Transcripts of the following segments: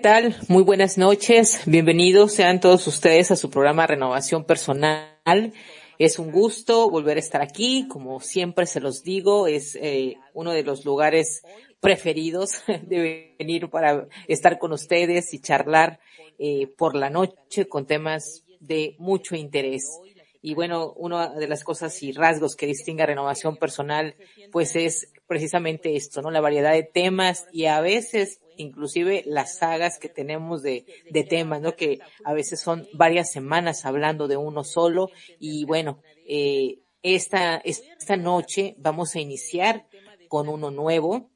Hola, ¿qué tal? Muy buenas noches. Bienvenidos sean todos ustedes a su programa Renovación Personal. Es un gusto volver a estar aquí. Como siempre se los digo, es eh, uno de los lugares preferidos de venir para estar con ustedes y charlar eh, por la noche con temas de mucho interés. Y bueno, una de las cosas y rasgos que distingue renovación personal, pues es precisamente esto, ¿no? La variedad de temas y a veces inclusive las sagas que tenemos de, de temas, ¿no? Que a veces son varias semanas hablando de uno solo y bueno, eh, esta, esta noche vamos a iniciar con uno nuevo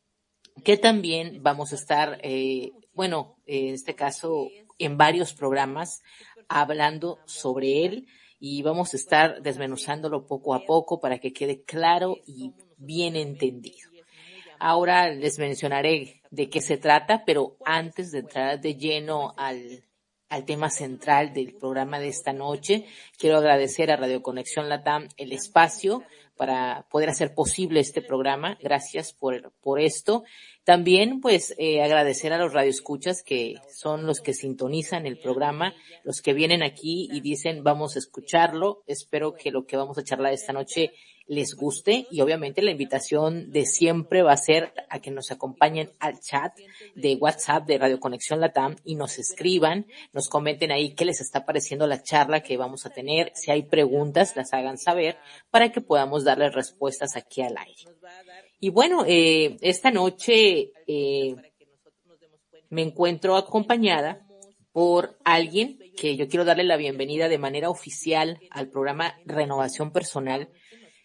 que también vamos a estar, eh, bueno, en este caso en varios programas hablando sobre él y vamos a estar desmenuzándolo poco a poco para que quede claro y bien entendido. Ahora les mencionaré de qué se trata, pero antes de entrar de lleno al, al tema central del programa de esta noche, quiero agradecer a Radio Conexión Latam el espacio para poder hacer posible este programa. Gracias por, por esto. También, pues, eh, agradecer a los radioescuchas que son los que sintonizan el programa, los que vienen aquí y dicen vamos a escucharlo. Espero que lo que vamos a charlar esta noche les guste y obviamente la invitación de siempre va a ser a que nos acompañen al chat de WhatsApp de Radio Conexión Latam y nos escriban, nos comenten ahí qué les está pareciendo la charla que vamos a tener, si hay preguntas las hagan saber para que podamos darles respuestas aquí al aire. Y bueno, eh, esta noche eh, me encuentro acompañada por alguien que yo quiero darle la bienvenida de manera oficial al programa Renovación Personal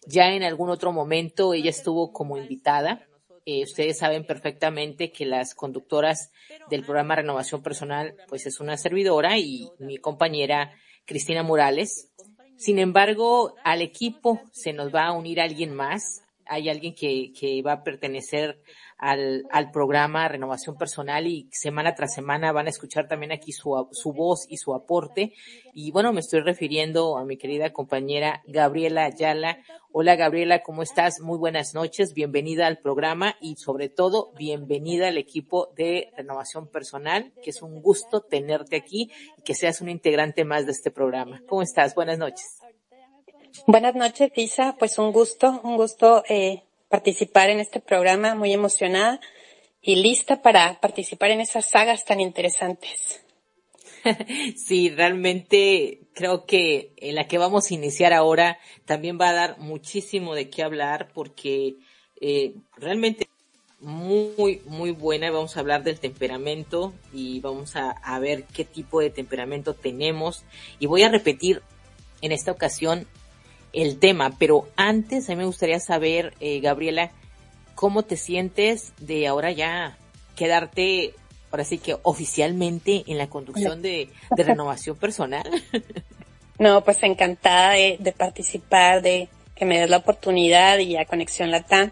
ya en algún otro momento ella estuvo como invitada. Eh, ustedes saben perfectamente que las conductoras del programa Renovación Personal, pues es una servidora y mi compañera Cristina Morales. Sin embargo, al equipo se nos va a unir alguien más. Hay alguien que, que va a pertenecer al, al programa Renovación Personal y semana tras semana van a escuchar también aquí su, su voz y su aporte. Y bueno, me estoy refiriendo a mi querida compañera Gabriela Ayala. Hola Gabriela, ¿cómo estás? Muy buenas noches, bienvenida al programa y sobre todo bienvenida al equipo de Renovación Personal, que es un gusto tenerte aquí y que seas un integrante más de este programa. ¿Cómo estás? Buenas noches. Buenas noches, Isa. Pues un gusto, un gusto eh, participar en este programa, muy emocionada y lista para participar en esas sagas tan interesantes. Sí, realmente creo que en la que vamos a iniciar ahora también va a dar muchísimo de qué hablar porque eh, realmente muy, muy buena. Vamos a hablar del temperamento y vamos a, a, ver qué tipo de temperamento tenemos. Y voy a repetir en esta ocasión el tema, pero antes a mí me gustaría saber, eh, Gabriela, cómo te sientes de ahora ya quedarte, ahora sí que oficialmente en la conducción de, de renovación personal. No, pues encantada de, de, participar, de que me des la oportunidad y a Conexión Latam.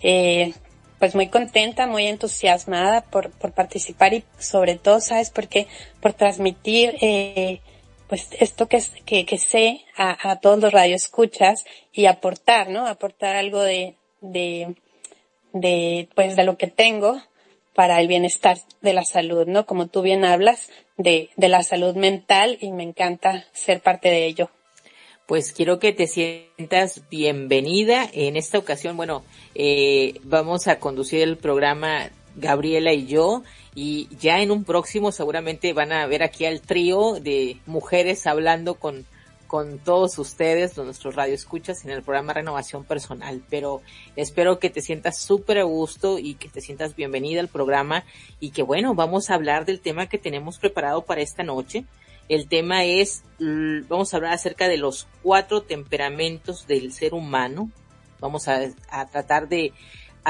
Eh, pues muy contenta, muy entusiasmada por, por participar y sobre todo, ¿sabes por qué? Por transmitir eh, pues esto que, que, que sé a, a, todos los radioescuchas y aportar, ¿no? Aportar algo de, de, de, pues de lo que tengo para el bienestar de la salud, ¿no? Como tú bien hablas de, de la salud mental y me encanta ser parte de ello. Pues quiero que te sientas bienvenida. En esta ocasión, bueno, eh, vamos a conducir el programa Gabriela y yo y ya en un próximo seguramente van a ver aquí al trío de mujeres hablando con, con todos ustedes, nuestros radioescuchas en el programa Renovación Personal. Pero espero que te sientas súper a gusto y que te sientas bienvenida al programa y que bueno, vamos a hablar del tema que tenemos preparado para esta noche. El tema es, vamos a hablar acerca de los cuatro temperamentos del ser humano. Vamos a, a tratar de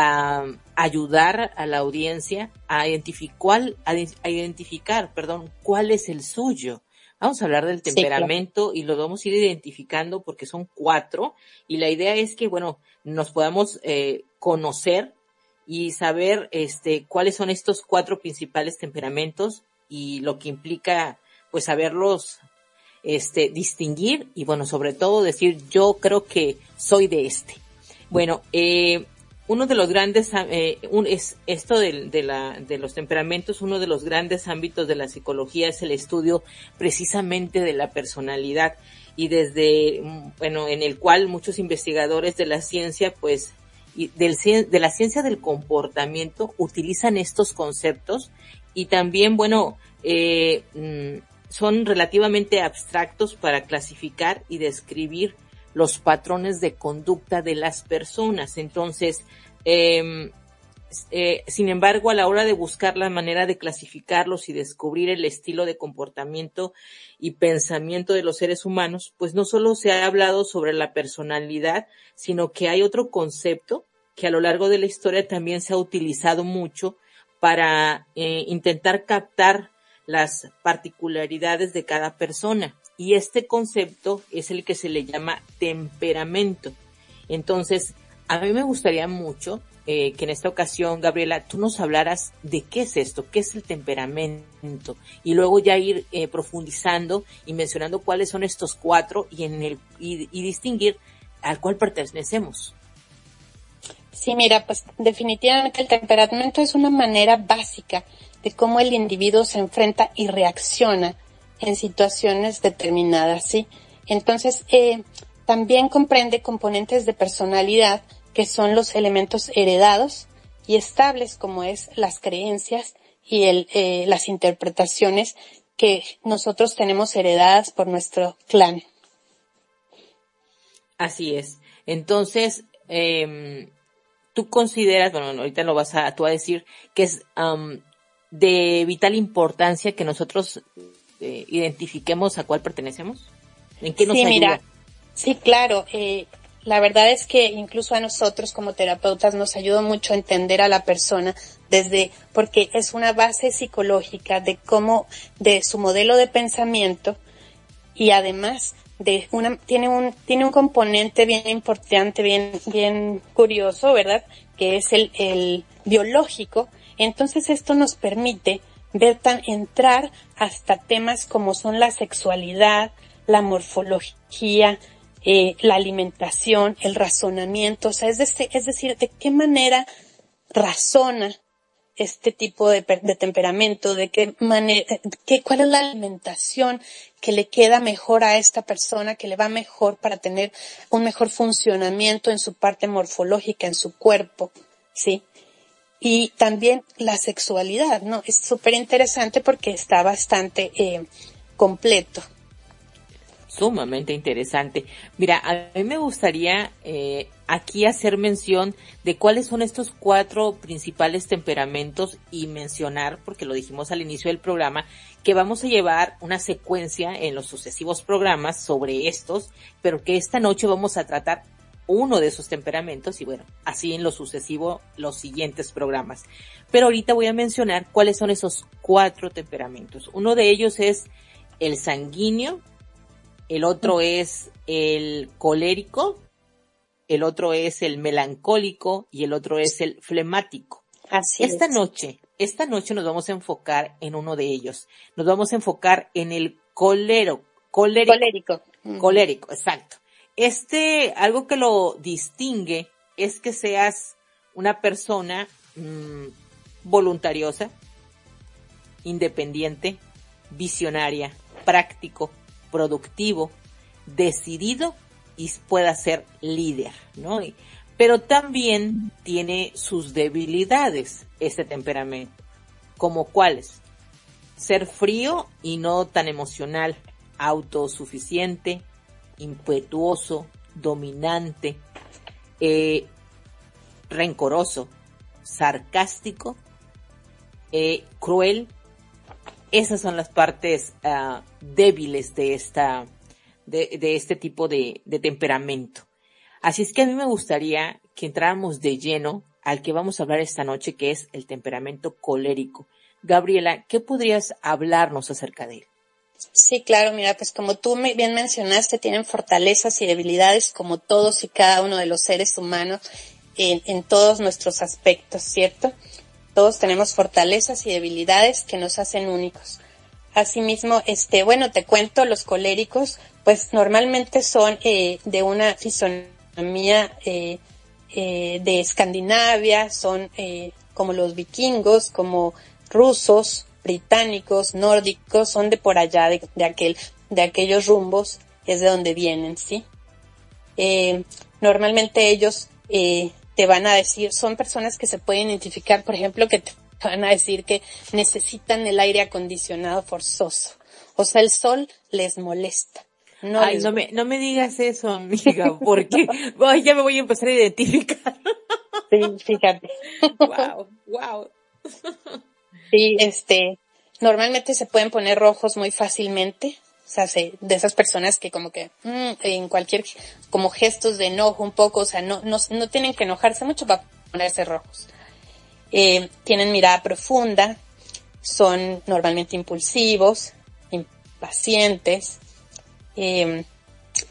a ayudar a la audiencia a identificar, a identificar, perdón, cuál es el suyo. Vamos a hablar del temperamento sí, claro. y lo vamos a ir identificando porque son cuatro y la idea es que, bueno, nos podamos eh, conocer y saber este, cuáles son estos cuatro principales temperamentos y lo que implica, pues, saberlos este, distinguir y, bueno, sobre todo decir, yo creo que soy de este. Bueno, eh, uno de los grandes, eh, esto de, de, la, de los temperamentos, uno de los grandes ámbitos de la psicología es el estudio precisamente de la personalidad. Y desde, bueno, en el cual muchos investigadores de la ciencia, pues, y del, de la ciencia del comportamiento utilizan estos conceptos. Y también, bueno, eh, mm, son relativamente abstractos para clasificar y describir los patrones de conducta de las personas. Entonces, eh, eh, sin embargo, a la hora de buscar la manera de clasificarlos y descubrir el estilo de comportamiento y pensamiento de los seres humanos, pues no solo se ha hablado sobre la personalidad, sino que hay otro concepto que a lo largo de la historia también se ha utilizado mucho para eh, intentar captar las particularidades de cada persona y este concepto es el que se le llama temperamento. Entonces, a mí me gustaría mucho eh, que en esta ocasión, Gabriela, tú nos hablaras de qué es esto, qué es el temperamento, y luego ya ir eh, profundizando y mencionando cuáles son estos cuatro y en el y, y distinguir al cual pertenecemos. Sí, mira, pues definitivamente el temperamento es una manera básica de cómo el individuo se enfrenta y reacciona en situaciones determinadas, ¿sí? Entonces, eh, también comprende componentes de personalidad que son los elementos heredados y estables como es las creencias y el, eh, las interpretaciones que nosotros tenemos heredadas por nuestro clan. Así es. Entonces, eh, tú consideras, bueno, ahorita lo vas a, tú a decir, que es um, de vital importancia que nosotros eh, identifiquemos a cuál pertenecemos? ¿En qué nos sí, ayuda? Mira, sí, claro. Eh, la verdad es que incluso a nosotros como terapeutas nos ayuda mucho a entender a la persona desde, porque es una base psicológica de cómo, de su modelo de pensamiento y además de una, tiene un, tiene un componente bien importante, bien, bien curioso, ¿verdad? Que es el, el biológico. Entonces esto nos permite ver tan, entrar hasta temas como son la sexualidad, la morfología, eh, la alimentación, el razonamiento, o sea, es, de, es decir, de qué manera razona este tipo de, de temperamento, de qué manera, qué, cuál es la alimentación que le queda mejor a esta persona, que le va mejor para tener un mejor funcionamiento en su parte morfológica, en su cuerpo, ¿sí? Y también la sexualidad, ¿no? Es súper interesante porque está bastante eh, completo. Sumamente interesante. Mira, a mí me gustaría eh, aquí hacer mención de cuáles son estos cuatro principales temperamentos y mencionar, porque lo dijimos al inicio del programa, que vamos a llevar una secuencia en los sucesivos programas sobre estos, pero que esta noche vamos a tratar uno de esos temperamentos y bueno, así en lo sucesivo los siguientes programas. Pero ahorita voy a mencionar cuáles son esos cuatro temperamentos. Uno de ellos es el sanguíneo, el otro es el colérico, el otro es el melancólico y el otro es el flemático. Así esta es. noche, esta noche nos vamos a enfocar en uno de ellos. Nos vamos a enfocar en el colero, colérico. Colérico. Colérico, exacto. Este, algo que lo distingue es que seas una persona mmm, voluntariosa, independiente, visionaria, práctico, productivo, decidido y pueda ser líder, ¿no? Pero también tiene sus debilidades este temperamento, como cuáles? Ser frío y no tan emocional, autosuficiente, impetuoso, dominante, eh, rencoroso, sarcástico, eh, cruel. Esas son las partes uh, débiles de esta, de, de este tipo de, de temperamento. Así es que a mí me gustaría que entráramos de lleno al que vamos a hablar esta noche, que es el temperamento colérico. Gabriela, ¿qué podrías hablarnos acerca de él? Sí, claro, mira, pues como tú bien mencionaste, tienen fortalezas y debilidades como todos y cada uno de los seres humanos en, todos nuestros aspectos, ¿cierto? Todos tenemos fortalezas y debilidades que nos hacen únicos. Asimismo, este, bueno, te cuento, los coléricos, pues normalmente son eh, de una fisonomía eh, eh, de Escandinavia, son eh, como los vikingos, como rusos, británicos, nórdicos, son de por allá, de, aquel, de aquellos rumbos, es de donde vienen, ¿sí? Eh, normalmente ellos eh, te van a decir, son personas que se pueden identificar, por ejemplo, que te van a decir que necesitan el aire acondicionado forzoso. O sea, el sol les molesta. No Ay, no me, no me digas eso, amiga, porque ya me voy a empezar a identificar. Sí, fíjate. Wow, wow. Sí, este, normalmente se pueden poner rojos muy fácilmente. O sea, de esas personas que como que mm, en cualquier, como gestos de enojo un poco, o sea, no, no, no tienen que enojarse mucho para ponerse rojos. Eh, tienen mirada profunda, son normalmente impulsivos, impacientes, eh,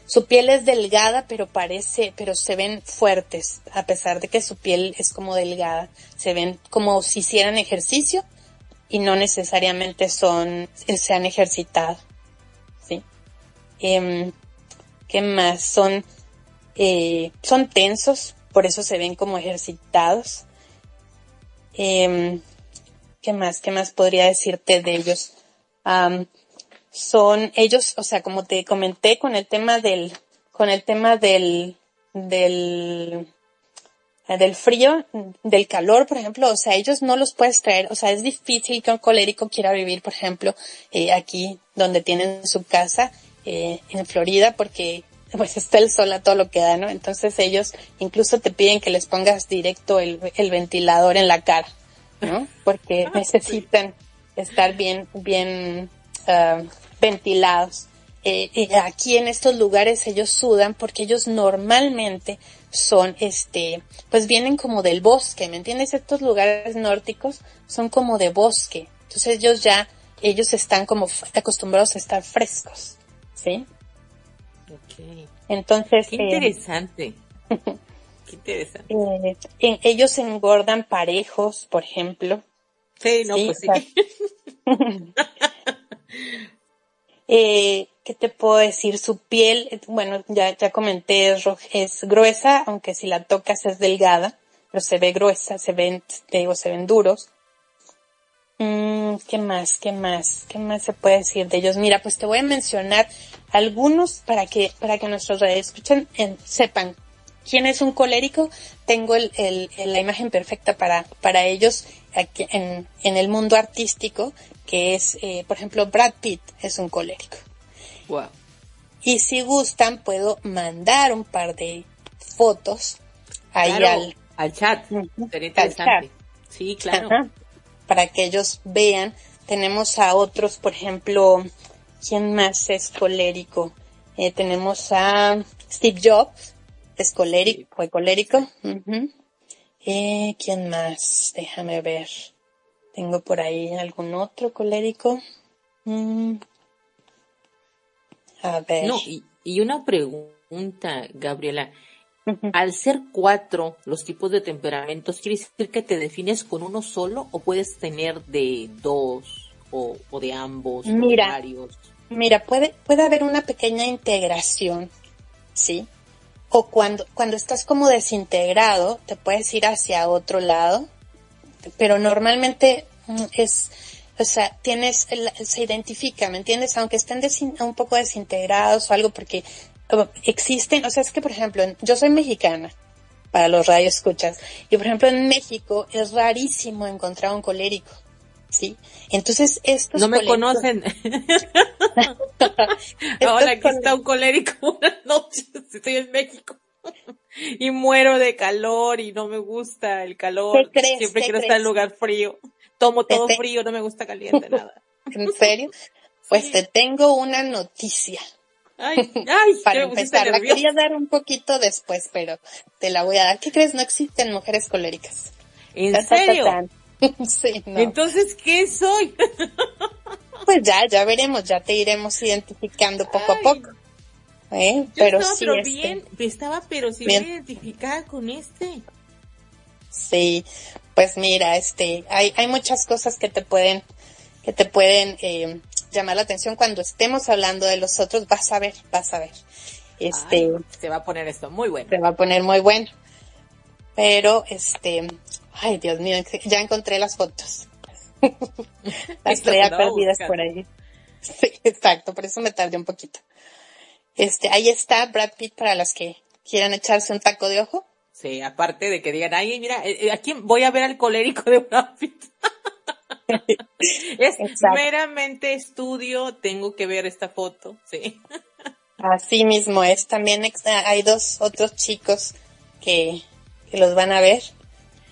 su piel es delgada, pero parece, pero se ven fuertes, a pesar de que su piel es como delgada. Se ven como si hicieran ejercicio y no necesariamente son, se han ejercitado. ¿sí? Em, ¿Qué más? Son, eh, son tensos, por eso se ven como ejercitados. Eh, ¿Qué más? ¿Qué más podría decirte de ellos? son ellos, o sea, como te comenté con el tema del, con el tema del, del, del frío, del calor, por ejemplo, o sea, ellos no los puedes traer, o sea, es difícil que un colérico quiera vivir, por ejemplo, eh, aquí donde tienen su casa, eh, en Florida, porque pues está el sol a todo lo que da, ¿no? Entonces ellos incluso te piden que les pongas directo el, el ventilador en la cara, ¿no? Porque ah, necesitan estar bien, bien, uh, ventilados. Eh, aquí en estos lugares ellos sudan porque ellos normalmente son, este, pues vienen como del bosque, ¿me entiendes? Estos lugares nórdicos son como de bosque. Entonces ellos ya, ellos están como acostumbrados a estar frescos, ¿sí? Ok. Entonces. Qué eh, interesante. Qué interesante. ellos engordan parejos, por ejemplo. Sí, no, pues sí. Eh, ¿Qué te puedo decir? Su piel, bueno, ya, ya comenté, es, es gruesa, aunque si la tocas es delgada, pero se ve gruesa, se ven, te digo, se ven duros. Mm, ¿Qué más? ¿Qué más? ¿Qué más se puede decir de ellos? Mira, pues te voy a mencionar algunos para que, para que nuestros redes escuchen, sepan quién es un colérico. Tengo el, el, la imagen perfecta para, para ellos aquí en, en el mundo artístico que es, eh, por ejemplo, Brad Pitt es un colérico. Wow. Y si gustan, puedo mandar un par de fotos ahí al, al chat. Sí, claro. Para que ellos vean. Tenemos a otros, por ejemplo, ¿quién más es colérico? Eh, tenemos a Steve Jobs, es colérico, fue colérico. eh, ¿Quién más? Déjame ver. Tengo por ahí algún otro colérico. Mm. A ver. No, y, una pregunta, Gabriela. Al ser cuatro los tipos de temperamentos, ¿quiere decir que te defines con uno solo o puedes tener de dos o, de ambos mira, o varios? Mira, puede, puede haber una pequeña integración, ¿sí? O cuando, cuando estás como desintegrado, te puedes ir hacia otro lado, pero normalmente mm, es, o sea, tienes, se identifica, ¿me entiendes? Aunque estén un poco desintegrados o algo, porque existen, o sea, es que, por ejemplo, yo soy mexicana, para los radioescuchas, y por ejemplo, en México es rarísimo encontrar un colérico. ¿sí? Entonces, estos No me conocen. Ahora aquí está un colérico. Buenas noches, estoy en México. y muero de calor y no me gusta el calor. Siempre quiero estar en lugar frío. Tomo todo frío, no me gusta caliente, nada. ¿En serio? Pues te tengo una noticia. Ay, ay, para empezar, la quería dar un poquito después, pero te la voy a dar. ¿Qué crees? No existen mujeres coléricas. ¿En serio? sí, no. Entonces, ¿qué soy? pues ya, ya veremos, ya te iremos identificando poco a poco. ¿Eh? pero estaba, sí, pero este, bien, estaba pero sí bien. identificada con este. Sí, pues mira, este, hay, hay muchas cosas que te pueden, que te pueden eh, llamar la atención cuando estemos hablando de los otros. Vas a ver, vas a ver. Este, se va a poner esto muy bueno. Se va a poner muy bueno. pero este, ay Dios mío, ya encontré las fotos. las traía perdidas por ahí. Sí, exacto, por eso me tardé un poquito. Este, ahí está Brad Pitt para las que quieran echarse un taco de ojo. Sí, aparte de que digan, ay, mira, eh, eh, aquí voy a ver al colérico de Brad Pitt. es meramente estudio, tengo que ver esta foto, sí. Así mismo es. También hay dos otros chicos que, que los van a ver.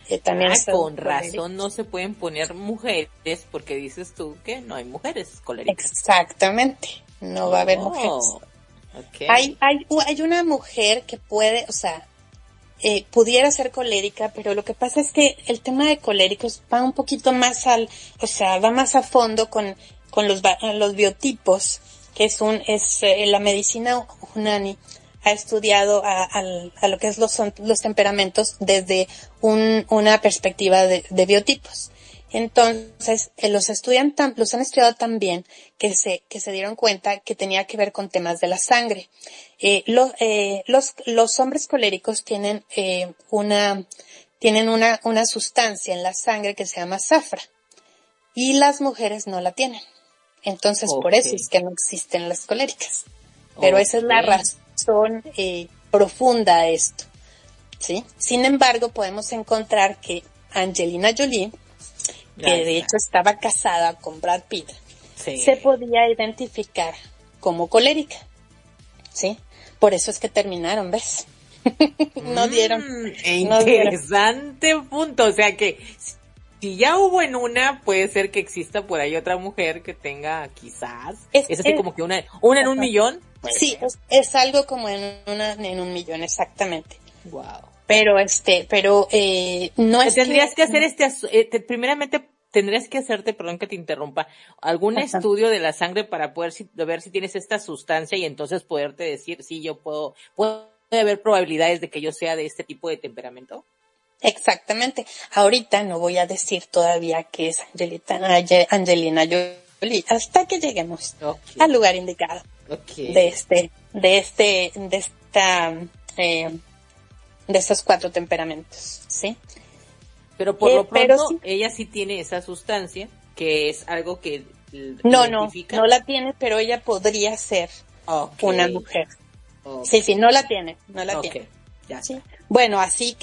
Que también ah, con razón no se pueden poner mujeres porque dices tú que no hay mujeres coléricas. Exactamente, no va a haber mujeres. Oh, hay, hay, hay una mujer que puede, o sea, eh, pudiera ser colérica, pero lo que pasa es que el tema de coléricos va un poquito más al, o sea, va más a fondo con, con los, los biotipos, que es un, es eh, la medicina Unani ha estudiado a, a, lo que es los, los temperamentos desde un, una perspectiva de biotipos. Entonces, eh, los estudian los han estudiado tan bien que se, que se dieron cuenta que tenía que ver con temas de la sangre. Eh, eh, los, los hombres coléricos tienen, eh, una, tienen una, una sustancia en la sangre que se llama zafra. Y las mujeres no la tienen. Entonces, por eso es que no existen las coléricas. Pero esa es la razón eh, profunda de esto. ¿sí? Sin embargo, podemos encontrar que Angelina Jolie que de hecho estaba casada con Brad Pitt, se podía identificar como colérica. ¿Sí? Por eso es que terminaron, ¿ves? no dieron. Mm, interesante punto. O sea que si ya hubo en una, puede ser que exista por ahí otra mujer que tenga quizás. Es, así como que una, una en un millón. Sí, es, algo como en una en un millón, exactamente. Wow pero este, pero eh, no es tendrías que, hacer este, eh, primeramente tendrías que hacerte, perdón que te interrumpa, algún estudio de la sangre para poder ver si tienes esta sustancia y entonces poderte decir si yo puedo, puede haber probabilidades de que yo sea de este tipo de temperamento. Exactamente. Ahorita no voy a decir todavía que es Angelina Jolie hasta que lleguemos al lugar indicado de este, de este, de esta eh, de estos cuatro temperamentos, ¿sí? Pero por lo eh, pronto ella sí tiene esa sustancia, que es algo que no, no, no la tiene, pero ella podría ser una mujer. Sí, sí, no la tiene, no la tiene. Ya ¿Sí? Bueno, así,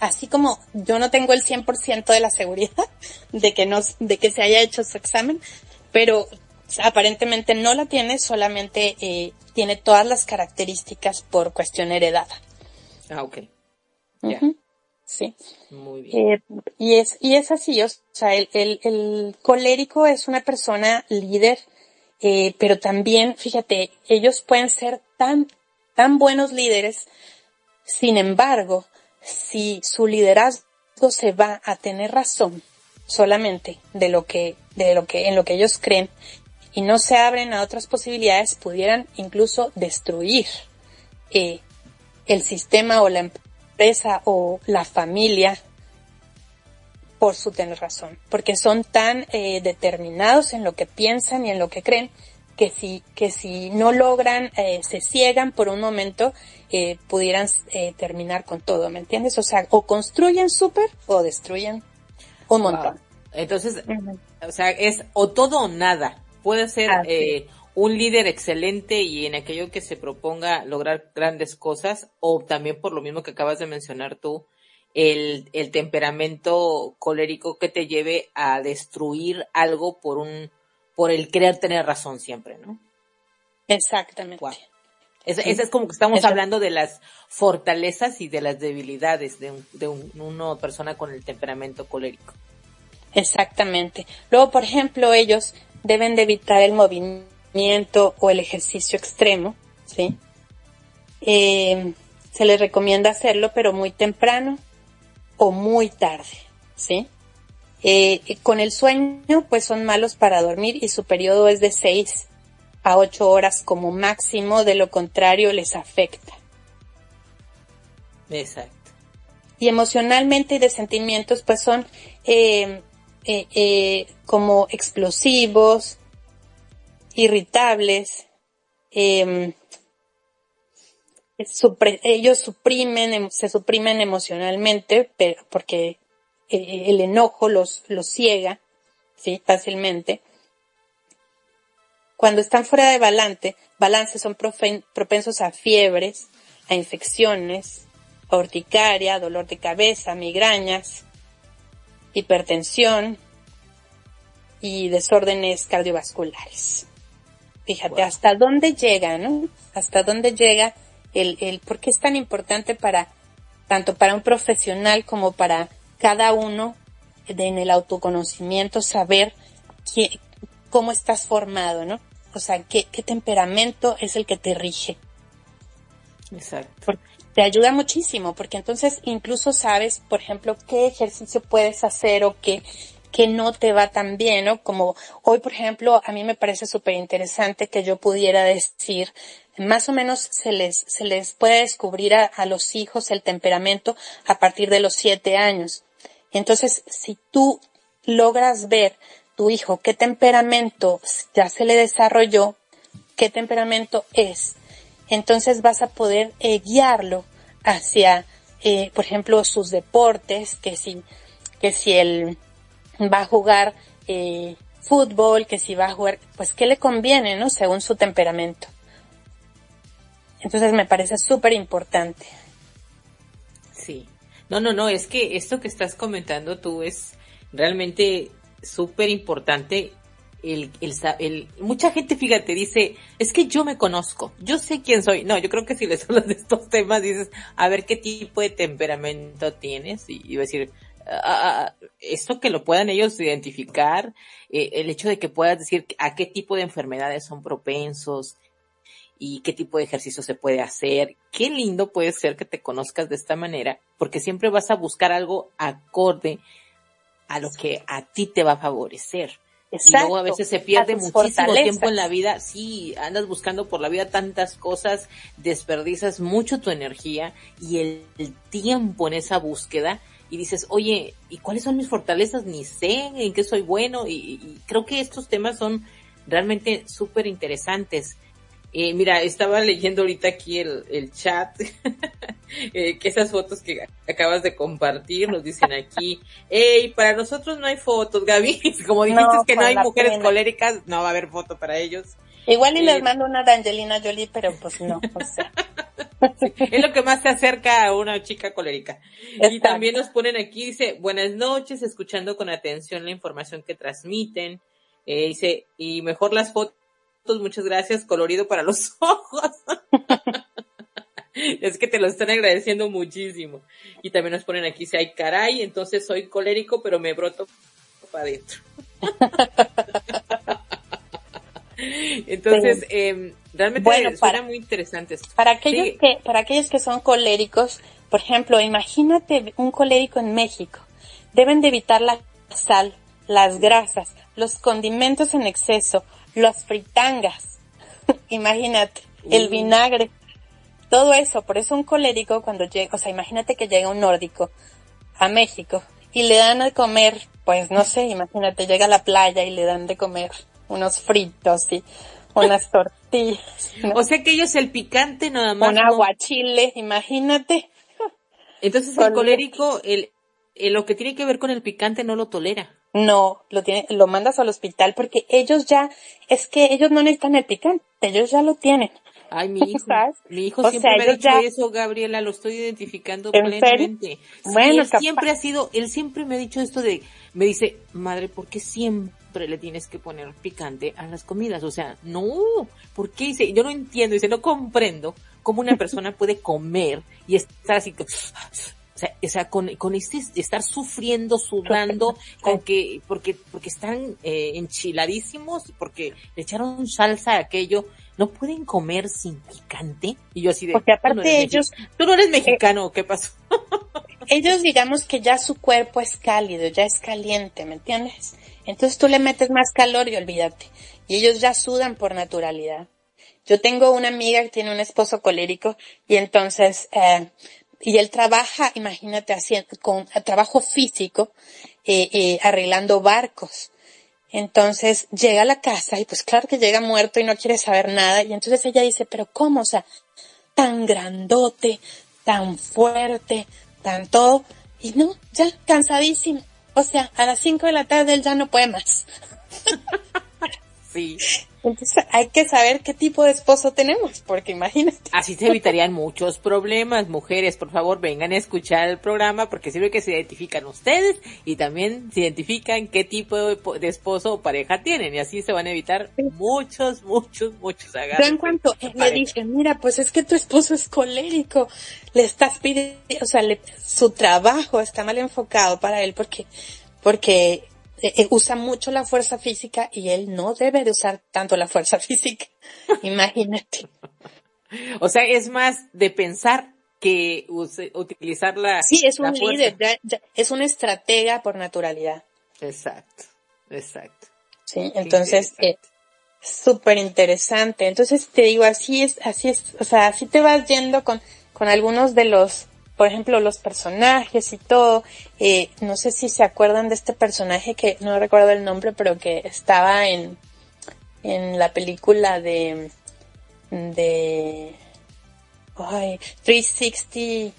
así como yo no tengo el 100% de la seguridad de que no, de que se haya hecho su examen, pero aparentemente no la tiene, solamente eh, tiene todas las características por cuestión heredada. Ah, ok. Ya. Sí. Muy bien. Eh, y, es, y es así, o sea, el, el, el colérico es una persona líder, eh, pero también, fíjate, ellos pueden ser tan, tan buenos líderes, sin embargo, si su liderazgo se va a tener razón solamente de lo que, de lo que, en lo que ellos creen, y no se abren a otras posibilidades, pudieran incluso destruir eh, el sistema o la empresa o la familia por su tener razón, porque son tan eh, determinados en lo que piensan y en lo que creen que si que si no logran eh, se ciegan por un momento eh, pudieran terminar con todo, ¿me entiendes? O sea, o construyen súper o destruyen un montón. Entonces, o sea, es o todo o nada. Puede ser un líder excelente y en aquello que se proponga lograr grandes cosas, o también por lo mismo que acabas de mencionar tú, el, el temperamento colérico que te lleve a destruir algo por un, por el querer tener razón siempre, ¿no? Exactamente. Eso Es, como que estamos hablando de las fortalezas y de las debilidades de, un, de una persona con el temperamento colérico. Exactamente. Luego, por ejemplo, ellos deben de evitar el movimiento o el ejercicio extremo, ¿sí? Eh, se les recomienda hacerlo, pero muy temprano o muy tarde, ¿sí? Eh, con el sueño, pues son malos para dormir y su periodo es de 6 a 8 horas como máximo, de lo contrario les afecta. Exacto. Y emocionalmente y de sentimientos, pues son eh, como explosivos, irritables, em, ellos suprimen, em, se suprimen emocionalmente, pero porque eh, el enojo los, los ciega, sí, fácilmente. Cuando están fuera de balance, balance son propensos a fiebres, a infecciones, a dolor de cabeza, migrañas, hipertensión y desórdenes cardiovasculares. Fíjate, hasta dónde llega, ¿no? Hasta dónde llega el, el, por qué es tan importante para, tanto para un profesional como para cada uno en el autoconocimiento, saber qué, cómo estás formado, ¿no? O sea, qué, qué temperamento es el que te rige. Exacto. te ayuda muchísimo, porque entonces incluso sabes, por ejemplo, qué ejercicio puedes hacer o qué, qué no te va tan bien, ¿no? Como hoy, por ejemplo, a mí me parece súper interesante que yo pudiera decir, más o menos se les, se les puede descubrir a, los hijos el temperamento a partir de los siete años. Entonces, si tú logras ver tu hijo qué temperamento ya se le desarrolló, qué temperamento es, entonces vas a poder eh, guiarlo hacia, eh, por ejemplo, sus deportes, que si, que si él va a jugar eh, fútbol, que si va a jugar, pues qué le conviene, ¿no? Según su temperamento. Entonces me parece súper importante. Sí. No, no, no, es que esto que estás comentando tú es realmente súper importante. El, el, el, mucha gente, fíjate, dice, es que yo me conozco, yo sé quién soy. No, yo creo que si les hablas de estos temas, dices, a ver qué tipo de temperamento tienes y, y decir, esto que lo puedan ellos identificar, eh, el hecho de que puedas decir a qué tipo de enfermedades son propensos, y qué tipo de ejercicio se puede hacer. Qué lindo puede ser que te conozcas de esta manera, porque siempre vas a buscar algo acorde a lo que a ti te va a favorecer. Exacto. Y luego a veces se pierde muchísimo tiempo en la vida. Sí, andas buscando por la vida tantas cosas, desperdicias mucho tu energía y el, tiempo en esa búsqueda y dices, oye, ¿y cuáles son mis fortalezas? Ni sé en qué soy bueno y, y creo que estos temas son realmente súper interesantes. Eh, mira, estaba leyendo ahorita aquí el, el chat, eh, que esas fotos que acabas de compartir nos dicen aquí, hey, para nosotros no hay fotos, Gaby, como dijiste que no hay mujeres coléricas, no va a haber foto para ellos. Igual y les eh, mando una de Angelina Jolie, pero pues no, o sea. es lo que más se acerca a una chica colérica. Y también nos ponen aquí, dice, buenas noches, escuchando con atención la información que transmiten. Eh, dice, y mejor las fotos muchas gracias, colorido para los ojos. es que te lo están agradeciendo muchísimo. Y también nos ponen aquí, si hay caray, entonces soy colérico, pero me broto para adentro. entonces, eh, realmente bueno, suena muy interesante Para aquellos que, para aquellos que son coléricos, por ejemplo, imagínate un colérico en México. Deben de evitar la sal, las grasas, los condimentos en exceso, los fritangas, imagínate, el vinagre, todo eso, por eso un colérico cuando llega, o sea, imagínate que llega un nórdico a México y le dan de comer, pues no sé, imagínate, llega a la playa y le dan de comer unos fritos y unas tortillas. O sea que ellos el picante nada más. Un aguachile, imagínate. Entonces el colérico, el, lo que tiene que ver con el picante no lo tolera. No, lo tiene, lo mandas al hospital porque ellos ya, es que ellos no necesitan el picante, ellos ya lo tienen. Ay, mi hijo, mi hijo siempre me ha dicho eso, Gabriela, lo estoy identificando plenamente. Bueno, él siempre ha sido, él siempre me ha dicho esto de, me dice, madre, ¿por qué siempre le tienes que poner picante a las comidas? O sea, no, ¿por qué? Dice, yo no entiendo, dice, no comprendo cómo una persona puede comer y estar así, o sea, o sea con, con este, estar sufriendo, sudando, con que, porque, porque están eh, enchiladísimos, porque le echaron salsa a aquello, no pueden comer sin picante. Y yo así de. Porque aparte ellos. Tú no eres mexicano, ¿qué pasó? ellos digamos que ya su cuerpo es cálido, ya es caliente, ¿me entiendes? Entonces tú le metes más calor y olvídate. Y ellos ya sudan por naturalidad. Yo tengo una amiga que tiene un esposo colérico y entonces eh, y él trabaja, imagínate, haciendo, con trabajo físico, eh, eh, arreglando barcos. Entonces llega a la casa y pues claro que llega muerto y no quiere saber nada. Y entonces ella dice, pero ¿cómo? O sea, tan grandote, tan fuerte, tan todo, y no, ya cansadísimo. O sea, a las 5 de la tarde él ya no puede más. sí. Entonces hay que saber qué tipo de esposo tenemos, porque imagínate. Así se evitarían muchos problemas. Mujeres, por favor, vengan a escuchar el programa porque sirve que se identifican ustedes y también se identifican qué tipo de esposo o pareja tienen y así se van a evitar muchos, muchos, muchos agarros. Pero en cuanto le dije, mira, pues es que tu esposo es colérico, le estás pidiendo, o sea, su trabajo está mal enfocado para él porque, porque eh, eh, usa mucho la fuerza física y él no debe de usar tanto la fuerza física. Imagínate. o sea, es más de pensar que utilizar la Sí, es un líder, es una estratega por naturalidad. Exacto, exacto. Sí, entonces, eh, súper interesante. Entonces te digo, así es, así es, o sea, así te vas yendo con, con algunos de los por ejemplo, los personajes y todo. Eh, no sé si se acuerdan de este personaje que no recuerdo el nombre, pero que estaba en, en la película de, de, ay, 360,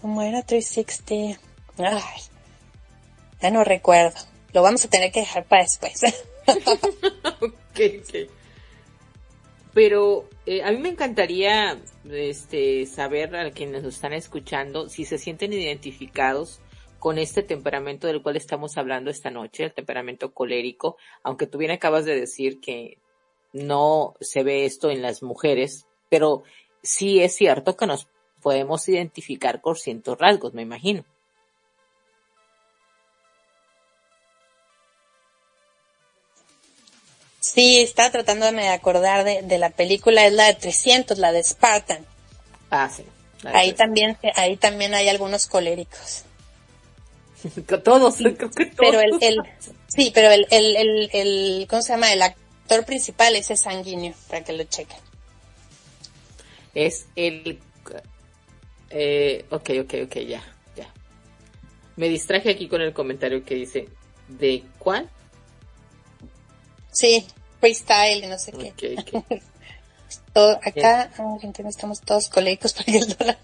¿cómo era 360? Ay, ya no recuerdo. Lo vamos a tener que dejar para después. okay, okay. Pero eh, a mí me encantaría este, saber a quienes están escuchando si se sienten identificados con este temperamento del cual estamos hablando esta noche, el temperamento colérico, aunque tú bien acabas de decir que no se ve esto en las mujeres, pero sí es cierto que nos podemos identificar con ciertos rasgos, me imagino. Sí, estaba tratándome de acordar de, la película, es la de 300, la de Spartan. Ah, sí. Ahí también, ahí también hay algunos coléricos. todos, creo que todos. Pero el, el sí, pero el, el, el, el, ¿cómo se llama? El actor principal es sanguíneo, para que lo chequen. Es el, eh, ok, ok, ok, ya, ya. Me distraje aquí con el comentario que dice, ¿de cuál? Sí, freestyle y no sé qué. Todo, acá en Argentina estamos todos coleicos para el dólar.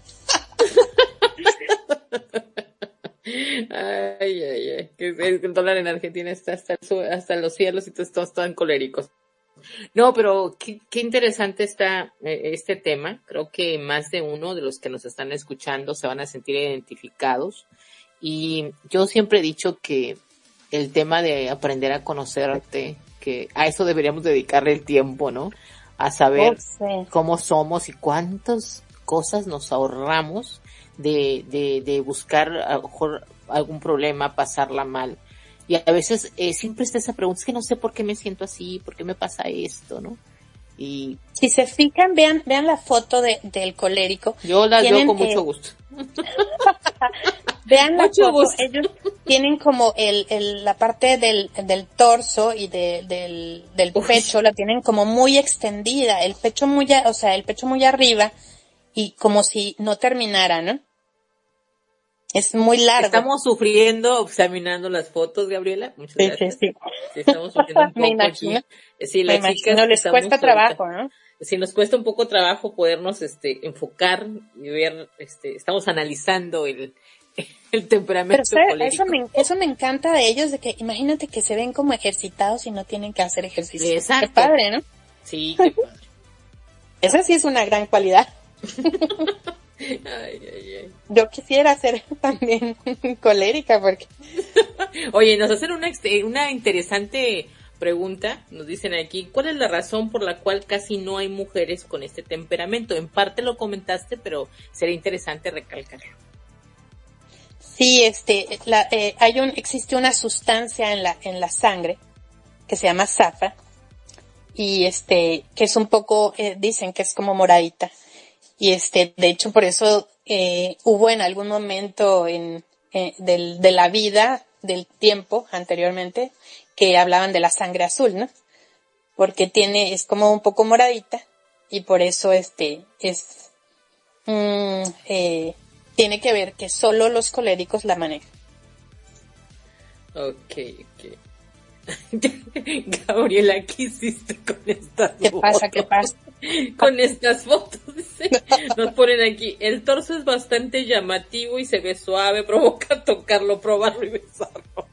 ay, ay, ay. El dólar en Argentina está hasta, hasta los cielos y todos tan coléricos. No, pero qué, qué, interesante está eh, este tema. Creo que más de uno de los que nos están escuchando se van a sentir identificados. Y yo siempre he dicho que el tema de aprender a conocerte, que a eso deberíamos dedicarle el tiempo, ¿no? A saber cómo somos y cuántas cosas nos ahorramos de, de, de buscar a lo mejor algún problema, pasarla mal. Y a veces eh, siempre está esa pregunta, es que no sé por qué me siento así, por qué me pasa esto, ¿no? Y si se fijan, vean, vean la foto de, del colérico. Yo la veo con mucho gusto. vean la foto, ellos tienen como el, el, la parte del, del torso y de, del, del pecho, la tienen como muy extendida, el pecho muy, o sea, el pecho muy arriba y como si no terminara, ¿no? Es muy largo. Estamos sufriendo examinando las fotos, Gabriela. Muchas gracias. Sí, sí. estamos sufriendo un poco Me imagino. Sí, las chicas les cuesta trabajo, ¿no? Sí, nos cuesta un poco trabajo podernos este enfocar y ver, este, estamos analizando el, el temperamento Pero, eso me, eso me encanta de ellos, de que imagínate que se ven como ejercitados y no tienen que hacer ejercicio. Exacto. Qué padre, ¿no? Sí, qué padre. Esa sí es una gran cualidad. Yo quisiera ser también colérica porque... Oye, nos hacen una, una interesante pregunta, nos dicen aquí, ¿cuál es la razón por la cual casi no hay mujeres con este temperamento? En parte lo comentaste, pero sería interesante recalcarlo. Sí, este, la, eh, hay un, existe una sustancia en la, en la sangre que se llama zafa y este, que es un poco, eh, dicen que es como moradita y este, de hecho, por eso eh, hubo en algún momento en, eh, del, de la vida, del tiempo anteriormente, que hablaban de la sangre azul, ¿no? Porque tiene, es como un poco moradita y por eso este, es, mm, eh, tiene que ver que solo los coléricos la manejan. Ok, ok. Gabriela, ¿qué hiciste con estas ¿Qué pasa? ¿Qué pasa? con estas fotos. Nos ponen aquí, el torso es bastante llamativo y se ve suave, provoca tocarlo, probarlo y besarlo.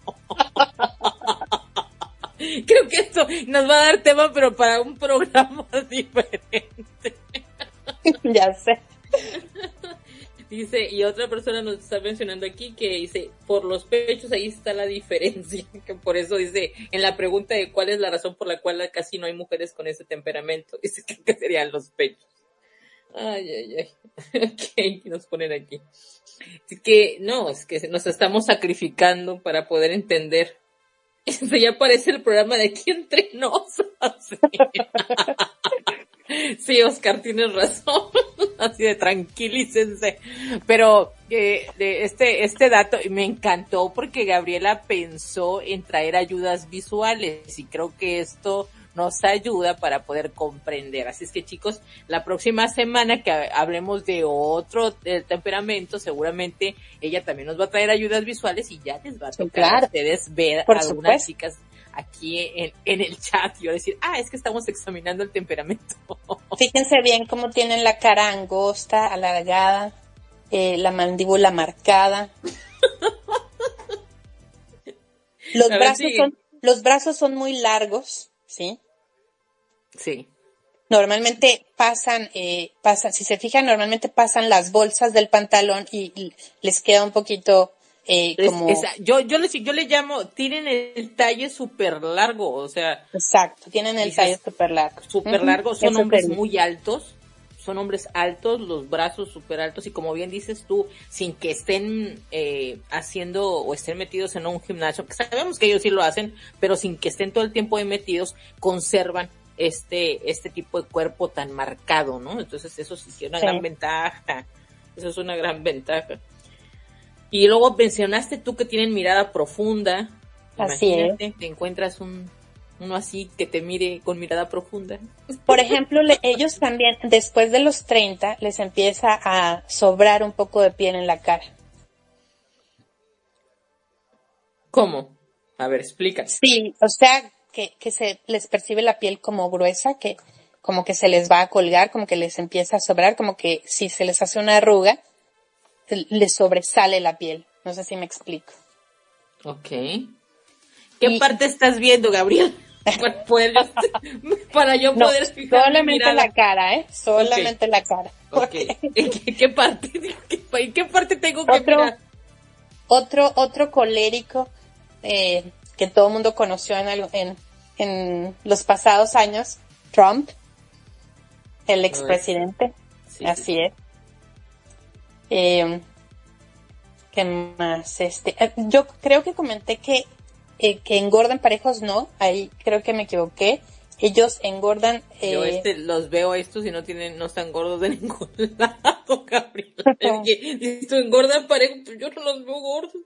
Creo que esto nos va a dar tema, pero para un programa diferente. ya sé. Dice, y otra persona nos está mencionando aquí que dice, por los pechos ahí está la diferencia, que por eso dice, en la pregunta de cuál es la razón por la cual casi no hay mujeres con ese temperamento, dice que serían los pechos. Ay, ay, ay. Ok, nos ponen aquí. Así que, no, es que nos estamos sacrificando para poder entender. Eso ya parece el programa de aquí entre nos. Sí, Oscar, tienes razón. Así de tranquilícense. Pero eh, de este, este dato me encantó porque Gabriela pensó en traer ayudas visuales y creo que esto nos ayuda para poder comprender. Así es que chicos, la próxima semana que hablemos de otro temperamento, seguramente ella también nos va a traer ayudas visuales y ya les va a tocar a ustedes ver a algunas chicas aquí en, en el chat y decir, ah, es que estamos examinando el temperamento. Fíjense bien cómo tienen la cara angosta, alargada, eh, la mandíbula marcada. los brazos son, los brazos son muy largos, ¿sí? Sí. Normalmente pasan, eh, pasan, si se fijan, normalmente pasan las bolsas del pantalón y les queda un poquito eh, como... yo, yo, le, yo le llamo, tienen el talle súper largo, o sea... Exacto, tienen el talle súper largo. Súper largo, son hombres muy altos, son hombres altos, los brazos súper altos y como bien dices tú, sin que estén eh, haciendo o estén metidos en un gimnasio, que sabemos que ellos sí lo hacen, pero sin que estén todo el tiempo ahí metidos, conservan este, este tipo de cuerpo tan marcado, ¿no? Entonces eso sí es una gran ventaja, eso es una gran ventaja. Y luego mencionaste tú que tienen mirada profunda. Así Imagínate, es. te encuentras un, uno así que te mire con mirada profunda. Por ejemplo, ellos también, después de los 30, les empieza a sobrar un poco de piel en la cara. ¿Cómo? A ver, explica. Sí, o sea, que, que se les percibe la piel como gruesa, que como que se les va a colgar, como que les empieza a sobrar, como que si se les hace una arruga, le sobresale la piel. No sé si me explico. Ok. ¿Qué parte estás viendo, Gabriel? para yo poder fijar Solamente la cara, ¿eh? Solamente la cara. Okay. ¿En qué, parte? ¿En qué parte tengo que otro, mirar? Otro, otro colérico eh, que todo el mundo conoció en, en, en los pasados años, Trump, el expresidente. Así es. Eh, ¿Qué más? Este, eh, yo creo que comenté que, eh, que engordan parejos no, ahí creo que me equivoqué. Ellos engordan. Eh, yo este, los veo estos y no tienen, no están gordos de ningún lado, Gabriel. si tú engordan parejos, pues yo no los veo gordos.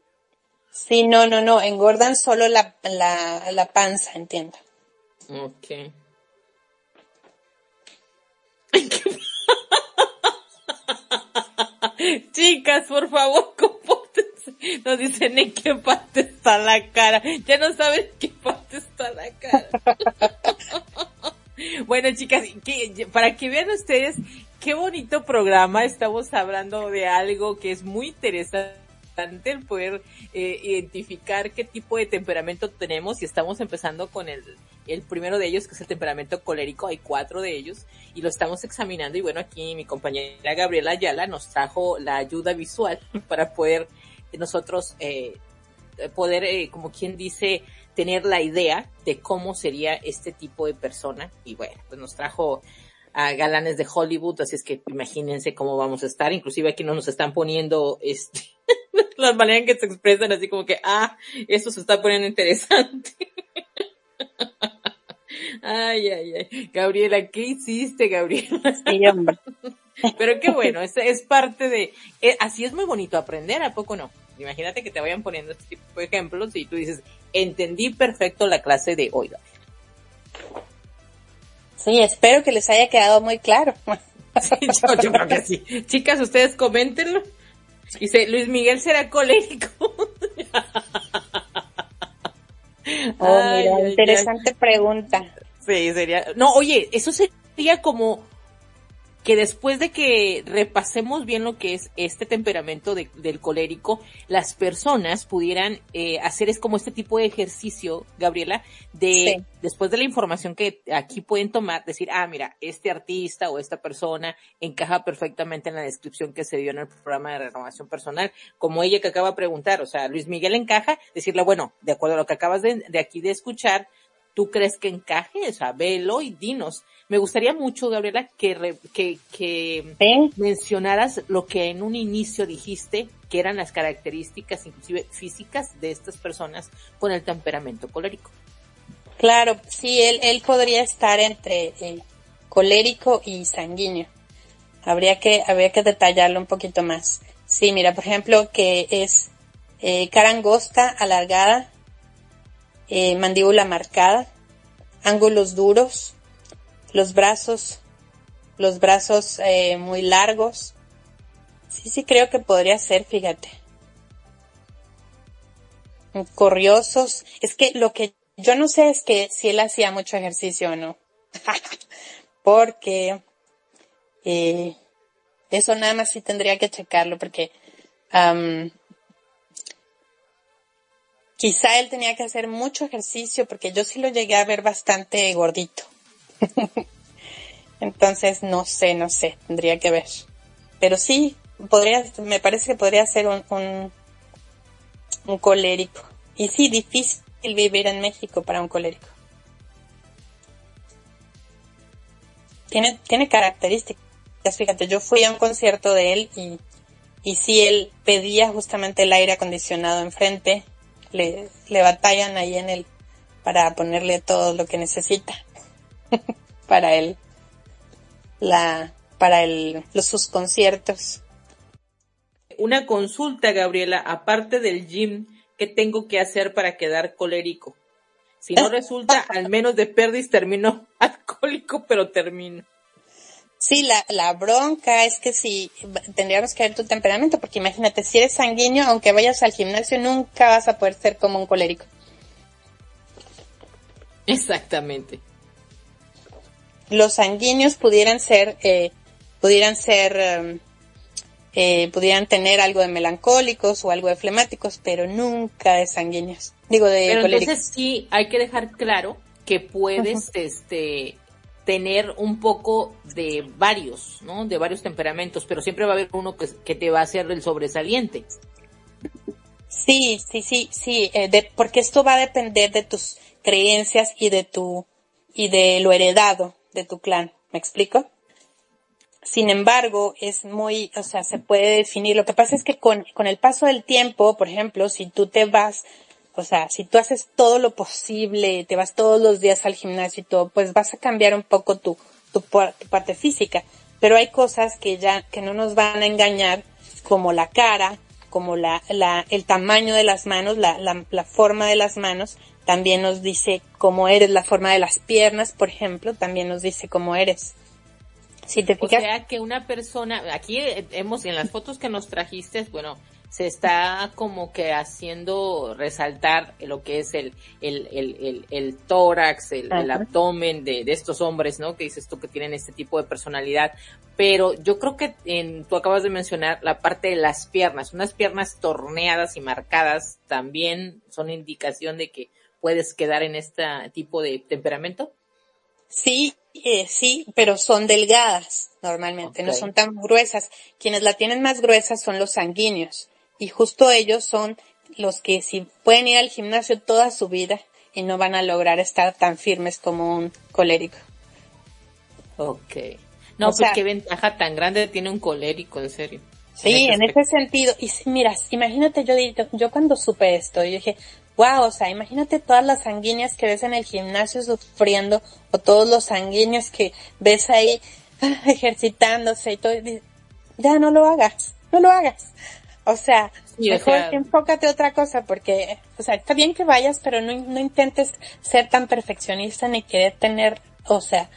Sí, no, no, no, engordan solo la, la, la panza, entiendo. Ok. Chicas, por favor, compórtense. Nos dicen en qué parte está la cara. Ya no saben en qué parte está la cara. bueno, chicas, para que vean ustedes qué bonito programa. Estamos hablando de algo que es muy interesante el poder eh, identificar qué tipo de temperamento tenemos y estamos empezando con el, el primero de ellos que es el temperamento colérico, hay cuatro de ellos y lo estamos examinando y bueno aquí mi compañera Gabriela Ayala nos trajo la ayuda visual para poder nosotros eh, poder eh, como quien dice tener la idea de cómo sería este tipo de persona y bueno pues nos trajo a galanes de Hollywood, así es que imagínense cómo vamos a estar, inclusive aquí no nos están poniendo este la manera en que se expresan así como que, ah, eso se está poniendo interesante. ay, ay, ay. Gabriela, ¿qué hiciste, Gabriela? Sí, hombre. Pero qué bueno, es, es parte de, eh, así es muy bonito aprender, ¿a poco no? Imagínate que te vayan poniendo este tipo de ejemplos y tú dices, entendí perfecto la clase de hoy. Sí, espero que les haya quedado muy claro. yo, creo que sí. Chicas, ustedes coméntenlo. Dice, Luis Miguel será colérico. oh, mira, interesante pregunta. Sí, sería. No, oye, eso sería como que después de que repasemos bien lo que es este temperamento del colérico, las personas pudieran eh, hacer es como este tipo de ejercicio, Gabriela, de después de la información que aquí pueden tomar, decir, ah, mira, este artista o esta persona encaja perfectamente en la descripción que se dio en el programa de renovación personal, como ella que acaba de preguntar, o sea, Luis Miguel encaja, decirle, bueno, de acuerdo a lo que acabas de, de aquí de escuchar, ¿tú crees que encaje? O sea, velo y dinos. Me gustaría mucho, Gabriela, que, que, que mencionaras lo que en un inicio dijiste, que eran las características, inclusive físicas, de estas personas con el temperamento colérico. Claro, sí, él, él podría estar entre eh, colérico y sanguíneo. Habría que, habría que detallarlo un poquito más. Sí, mira, por ejemplo, que es eh, cara angosta, alargada, eh, mandíbula marcada, ángulos duros, los brazos, los brazos eh, muy largos. Sí, sí creo que podría ser, fíjate. Corriosos. Es que lo que yo no sé es que si él hacía mucho ejercicio o no. porque eh, eso nada más sí tendría que checarlo porque quizá él tenía que hacer mucho ejercicio porque yo sí lo llegué a ver bastante gordito. Entonces no sé, no sé, tendría que ver. Pero sí, podría, me parece que podría ser un, un, un colérico. Y sí, difícil vivir en México para un colérico. Tiene, tiene características. Fíjate, yo fui a un concierto de él y, y si él pedía justamente el aire acondicionado enfrente, le, le batallan ahí en él para ponerle todo lo que necesita para él, la, para el, los, sus conciertos. Una consulta, Gabriela, aparte del gym, ¿qué tengo que hacer para quedar colérico? Si no resulta, al menos de perdis termino alcohólico, pero termino. Sí, la, la bronca es que si tendríamos que ver tu temperamento, porque imagínate, si eres sanguíneo, aunque vayas al gimnasio, nunca vas a poder ser como un colérico. Exactamente. Los sanguíneos pudieran ser, eh, pudieran ser em, eh, pudieran tener algo de melancólicos o algo de flemáticos, pero nunca de sanguíneos. Digo, de Pero entonces sí hay que dejar claro que puedes, este, tener un poco de varios, ¿no? De varios temperamentos, pero siempre va a haber uno que, que te va a hacer el sobresaliente. Sí, sí, sí, sí, eh, de, porque esto va a depender de tus creencias y de tu, y de lo heredado de tu clan. ¿Me explico? Sin embargo, es muy, o sea, se puede definir. Lo que pasa es que con, con el paso del tiempo, por ejemplo, si tú te vas, o sea, si tú haces todo lo posible, te vas todos los días al gimnasio y todo, pues vas a cambiar un poco tu, tu, parte física. Pero hay cosas que ya, que no nos van a engañar, como la cara, como la, la, el tamaño de las manos, la, la, la forma de las manos, también nos dice cómo eres, la forma de las piernas, por ejemplo, también nos dice cómo eres. Si te fijas. O sea que una persona, aquí hemos, en las fotos que nos trajiste, bueno, se está como que haciendo resaltar lo que es el, el, el, el, tórax, el, abdomen de, de, estos hombres, ¿no? Que dices tú que tienen este tipo de personalidad. Pero yo creo que en, tú acabas de mencionar la parte de las piernas. Unas piernas torneadas y marcadas también son indicación de que puedes quedar en este tipo de temperamento. Sí, eh, sí, pero son delgadas normalmente, no son tan gruesas. Quienes la tienen más gruesa son los sanguíneos y justo ellos son los que si pueden ir al gimnasio toda su vida y no van a lograr estar tan firmes como un colérico. Ok. No, pues qué ventaja tan grande tiene un colérico, en serio. Sí, en, ese sentido. Y mira, imagínate, yo, yo cuando supe esto, yo dije, wow, o sea, imagínate todas las sanguíneas que ves en el gimnasio sufriendo o todos los sanguíneos que ves ahí ah, ejercitándose y todo. Ya no lo hagas, no lo hagas. O sea, mejor enfócate otra cosa porque, o sea, está bien que vayas, pero no, no intentes ser tan perfeccionista ni querer tener, o sea,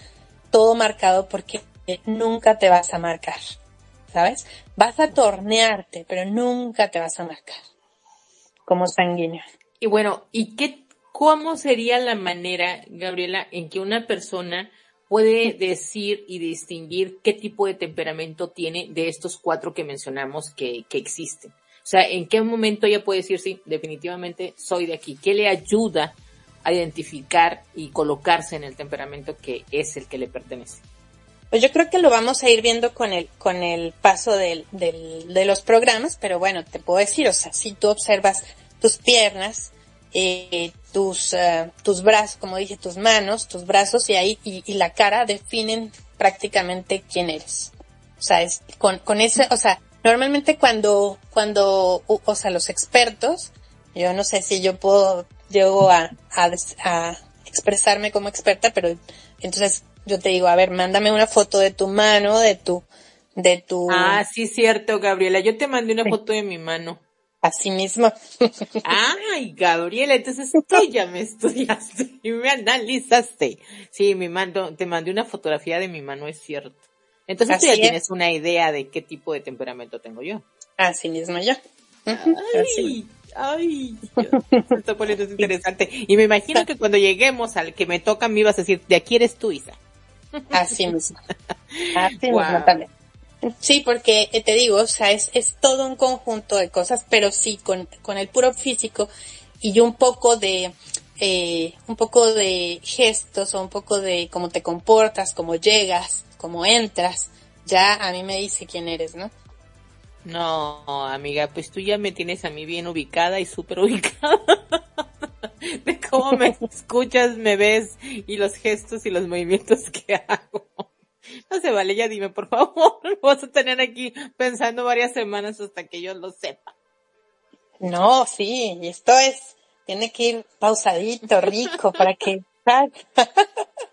todo marcado porque nunca te vas a marcar. ¿Sabes? Vas a tornearte, pero nunca te vas a marcar como sanguíneo. Y bueno, ¿y qué, cómo sería la manera, Gabriela, en que una persona puede decir y distinguir qué tipo de temperamento tiene de estos cuatro que mencionamos que, que existen? O sea, ¿en qué momento ella puede decir, sí, definitivamente soy de aquí? ¿Qué le ayuda a identificar y colocarse en el temperamento que es el que le pertenece? Pues yo creo que lo vamos a ir viendo con el, con el paso del, del, de los programas, pero bueno, te puedo decir, o sea, si tú observas tus piernas, eh, tus, uh, tus brazos, como dije, tus manos, tus brazos y ahí, y, y, la cara definen prácticamente quién eres. O sea, es con, con ese, o sea, normalmente cuando, cuando, o sea, los expertos, yo no sé si yo puedo, llego a, a, a expresarme como experta, pero entonces yo te digo, a ver, mándame una foto de tu mano, de tu, de tu. Ah, sí, cierto, Gabriela. Yo te mandé una foto de mi mano. Así mismo. Ay, Gabriela, entonces tú ya me estudiaste y me analizaste. Sí, me mando, te mandé una fotografía de mi mano, es cierto. Entonces tú ya tienes una idea de qué tipo de temperamento tengo yo. Así mismo yo. Ay, ay, se está poniendo interesante. Y me imagino que cuando lleguemos al que me toca me ibas a decir, de aquí eres tú, Isa. Así mismo. Así wow. mismo también. Sí, porque eh, te digo, o sea, es, es todo un conjunto de cosas, pero sí, con, con el puro físico y un poco de, eh, un poco de gestos o un poco de cómo te comportas, cómo llegas, cómo entras, ya a mí me dice quién eres, ¿no? No, amiga, pues tú ya me tienes a mí bien ubicada y súper ubicada. de cómo me escuchas, me ves y los gestos y los movimientos que hago. No se vale, ya dime, por favor. Vas a tener aquí pensando varias semanas hasta que yo lo sepa. No, sí, y esto es, tiene que ir pausadito, rico, para que...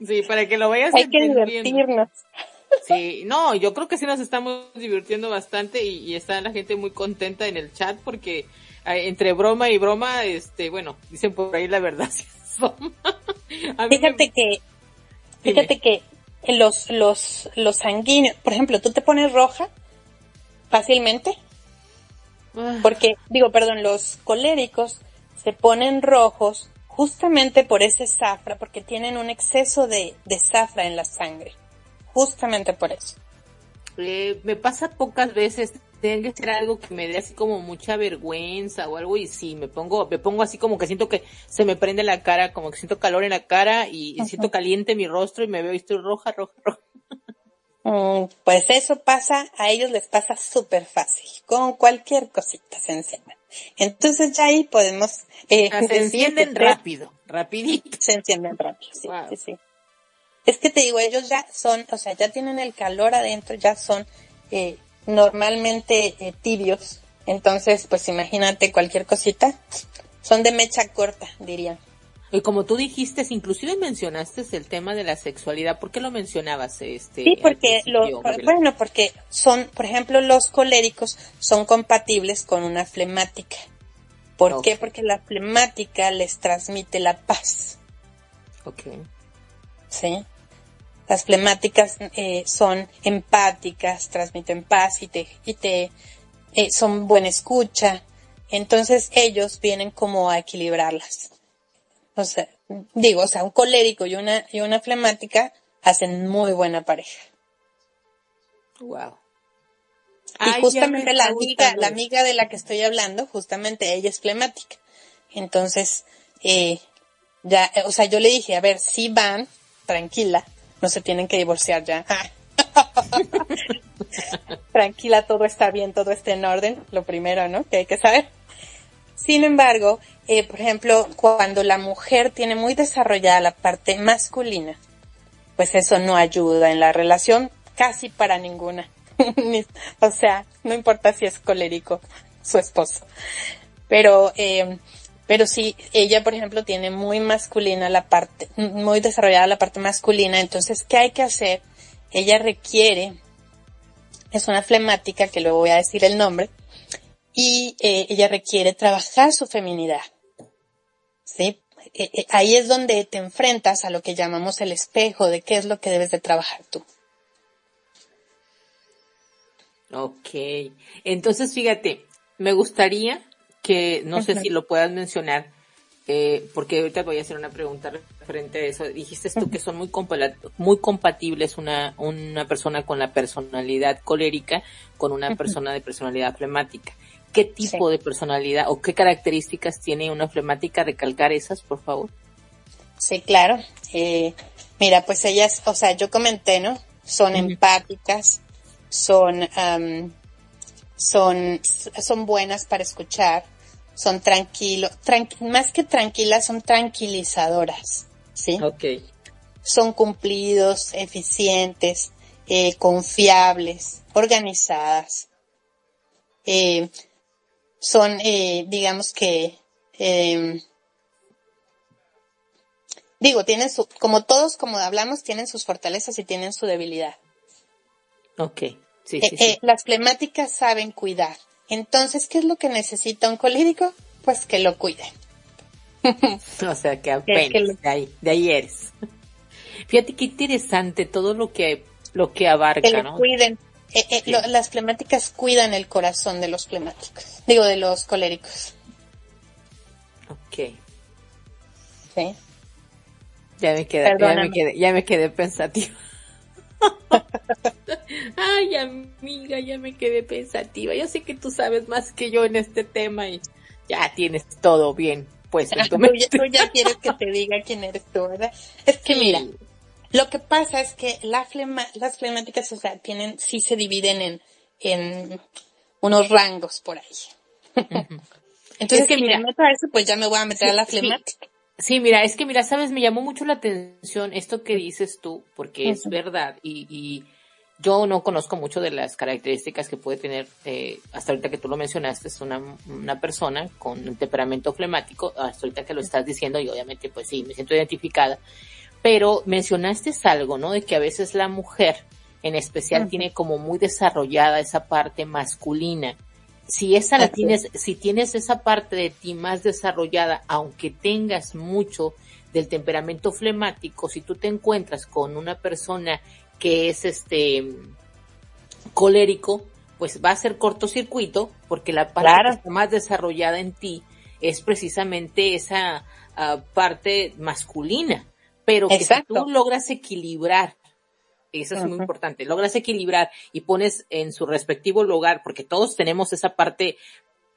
sí, para que lo vayas Hay que divertirnos. Sí, no, yo creo que sí nos estamos divirtiendo bastante y, y está la gente muy contenta en el chat porque entre broma y broma, este, bueno, dicen por ahí la verdad. fíjate me... que, fíjate Dime. que los, los, los sanguíneos, por ejemplo, tú te pones roja fácilmente, porque, digo, perdón, los coléricos se ponen rojos justamente por ese zafra, porque tienen un exceso de, de zafra en la sangre, justamente por eso. Eh, me pasa pocas veces, tiene que ser algo que me dé así como mucha vergüenza o algo y sí, me pongo, me pongo así como que siento que se me prende la cara, como que siento calor en la cara y, y siento caliente mi rostro y me veo y estoy roja, roja, roja. Mm, pues eso pasa, a ellos les pasa súper fácil, con cualquier cosita se encienden. Entonces ya ahí podemos... Eh, ah, se encienden rápido, rapidito. Se encienden rápido, sí, wow. sí, sí. Es que te digo, ellos ya son, o sea, ya tienen el calor adentro, ya son eh, normalmente eh, tibios. Entonces, pues imagínate cualquier cosita. Son de mecha corta, diría. Y como tú dijiste, inclusive mencionaste el tema de la sexualidad. ¿Por qué lo mencionabas? Este, sí, porque lo, bueno, porque son, por ejemplo, los coléricos son compatibles con una flemática. ¿Por okay. qué? Porque la flemática les transmite la paz. Ok. Sí. Las flemáticas eh, son empáticas, transmiten paz y te, y te eh, son buena escucha. Entonces ellos vienen como a equilibrarlas. O sea, digo, o sea, un colérico y una, y una flemática hacen muy buena pareja. Wow. Y Ay, justamente la amiga, la amiga de la que estoy hablando, justamente ella es flemática. Entonces, eh, ya, o sea, yo le dije, a ver, si van, tranquila, no se tienen que divorciar ya. tranquila, todo está bien, todo está en orden, lo primero, ¿no? Que hay que saber. Sin embargo, eh, por ejemplo, cuando la mujer tiene muy desarrollada la parte masculina, pues eso no ayuda en la relación casi para ninguna. o sea, no importa si es colérico su esposo. Pero, eh, pero si ella, por ejemplo, tiene muy masculina la parte, muy desarrollada la parte masculina, entonces, ¿qué hay que hacer? Ella requiere, es una flemática, que luego voy a decir el nombre, y eh, ella requiere trabajar su feminidad. ¿Sí? Eh, eh, ahí es donde te enfrentas a lo que llamamos el espejo de qué es lo que debes de trabajar tú. Ok. Entonces, fíjate, me gustaría que, no sé si lo puedas mencionar, eh, porque ahorita voy a hacer una pregunta referente a eso. Dijiste tú que son muy, muy compatibles una, una persona con la personalidad colérica con una persona de personalidad flemática. ¿Qué tipo de personalidad o qué características tiene una flemática? Recalcar esas, por favor. Sí, claro. Eh, mira, pues ellas, o sea, yo comenté, ¿no? Son empáticas, son, son, son buenas para escuchar, son tranquilos, más que tranquilas, son tranquilizadoras, ¿sí? Ok. Son cumplidos, eficientes, eh, confiables, organizadas. Eh, son, eh, digamos que, em, digo, tienen su, como todos, como hablamos, tienen sus fortalezas y tienen su debilidad. Ok, sí, sí, sí. las flemáticas saben cuidar entonces, ¿qué es lo que necesita un colírico? Pues que lo cuide. o sea, que apenas, de, ahí, de ahí eres. Fíjate qué interesante todo lo que, lo que abarca, que lo cuiden. Eh, eh, las flemáticas cuidan el corazón de los flemáticos, digo, de los coléricos. Ok. Sí. Ya me quedé, ya me quedé, ya me quedé pensativa. Ay, amiga, ya me quedé pensativa. Yo sé que tú sabes más que yo en este tema y ya tienes todo bien pues. tú, ya, quieres que te diga quién eres tú, ¿verdad? Es que mira, lo que pasa es que la flema, las flemáticas, o sea, tienen, sí se dividen en, en unos rangos por ahí. Entonces, que mira, meto a eso, pues ya me voy a meter a la flemática. Sí, mira, es que mira, sabes, me llamó mucho la atención esto que dices tú, porque es verdad, y, y, yo no conozco mucho de las características que puede tener, eh, hasta ahorita que tú lo mencionaste, es una, una persona con un temperamento flemático, hasta ahorita que lo estás diciendo, y obviamente pues sí, me siento identificada, pero mencionaste algo, ¿no? De que a veces la mujer, en especial, tiene como muy desarrollada esa parte masculina, si esa la tienes, si tienes esa parte de ti más desarrollada, aunque tengas mucho del temperamento flemático, si tú te encuentras con una persona que es este colérico, pues va a ser cortocircuito, porque la parte más desarrollada en ti es precisamente esa ah, parte masculina, pero que si tú logras equilibrar eso es muy importante. Logras equilibrar y pones en su respectivo lugar, porque todos tenemos esa parte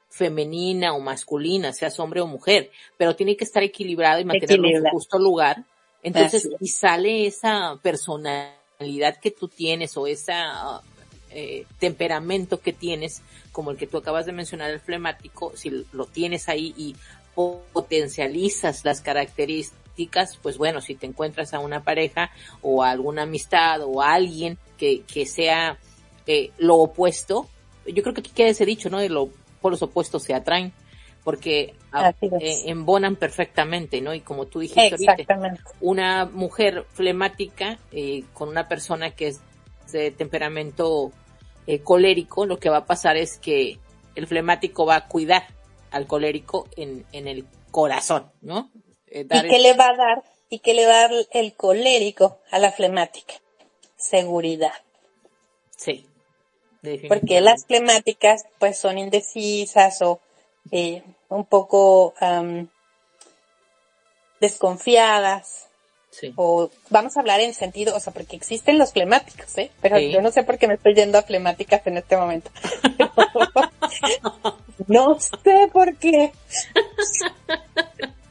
femenina o masculina, seas hombre o mujer, pero tiene que estar equilibrado y mantenerlo en su justo lugar. Entonces, y sale esa personalidad que tú tienes o esa eh, temperamento que tienes, como el que tú acabas de mencionar, el flemático, si lo tienes ahí y potencializas las características pues bueno, si te encuentras a una pareja o a alguna amistad o a alguien que, que sea eh, lo opuesto, yo creo que aquí queda ese dicho, ¿no? De lo, por los opuestos se atraen, porque ah, eh, embonan perfectamente, ¿no? Y como tú dijiste ahorita, una mujer flemática eh, con una persona que es de temperamento colérico, lo que va a pasar es que el flemático va a cuidar al colérico en, en el corazón, ¿no? Eh, ¿Y qué le va a dar? ¿Y qué le va a dar el colérico a la flemática? Seguridad. Sí. Porque las flemáticas pues son indecisas o eh, un poco desconfiadas. Sí. O vamos a hablar en sentido, o sea, porque existen los flemáticos, ¿eh? Pero yo no sé por qué me estoy yendo a flemáticas en este momento. no sé por qué.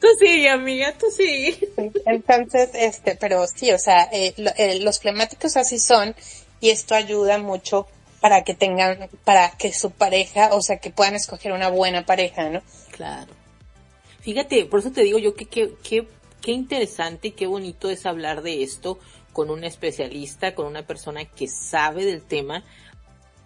Tú sí, amiga, tú sí. Entonces, este, pero sí, o sea, eh, eh, los flemáticos así son y esto ayuda mucho para que tengan, para que su pareja, o sea, que puedan escoger una buena pareja, ¿no? Claro. Fíjate, por eso te digo yo que qué interesante y qué bonito es hablar de esto con un especialista, con una persona que sabe del tema,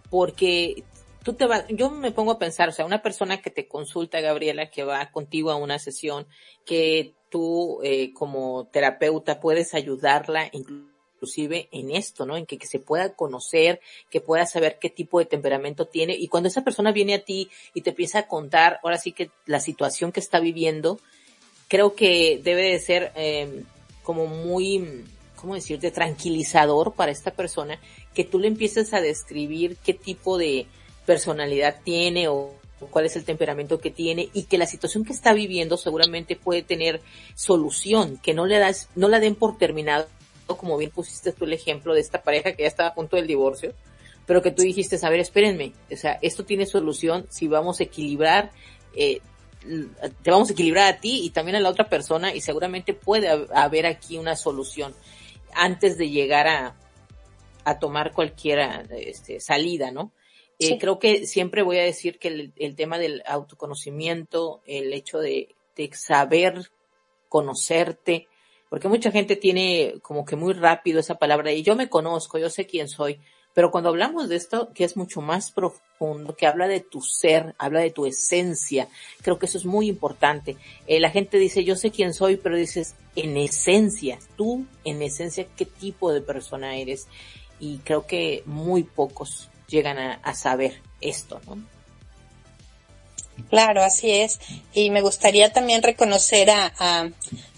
porque tú te vas, yo me pongo a pensar, o sea, una persona que te consulta, Gabriela, que va contigo a una sesión, que tú eh, como terapeuta puedes ayudarla inclusive en esto, ¿no? En que, que, se pueda conocer, que pueda saber qué tipo de temperamento tiene y cuando esa persona viene a ti y te empieza a contar, ahora sí que la situación que está viviendo, creo que debe de ser eh, como muy, ¿cómo decirte? Tranquilizador para esta persona que tú le empieces a describir qué tipo de personalidad tiene o, cuál es el temperamento que tiene y que la situación que está viviendo seguramente puede tener solución, que no le das, no la den por terminado, como bien pusiste tú el ejemplo de esta pareja que ya estaba a punto del divorcio, pero que tú dijiste, a ver, espérenme, o sea, esto tiene solución si vamos a equilibrar, eh, te vamos a equilibrar a ti y también a la otra persona y seguramente puede haber aquí una solución antes de llegar a, a tomar cualquier este, salida, ¿no? Eh, creo que siempre voy a decir que el, tema del autoconocimiento, el hecho de, saber conocerte, porque mucha gente tiene como que muy rápido esa palabra y yo me conozco, yo sé quién soy, pero cuando hablamos de esto, que es mucho más profundo, que habla de tu ser, habla de tu esencia, creo que eso es muy importante. Eh, la gente dice, yo sé quién soy, pero dices, en esencia, tú, en esencia, ¿qué tipo de persona eres? Y creo que muy pocos llegan a, saber esto, ¿no? Claro, así es. Y me gustaría también reconocer a,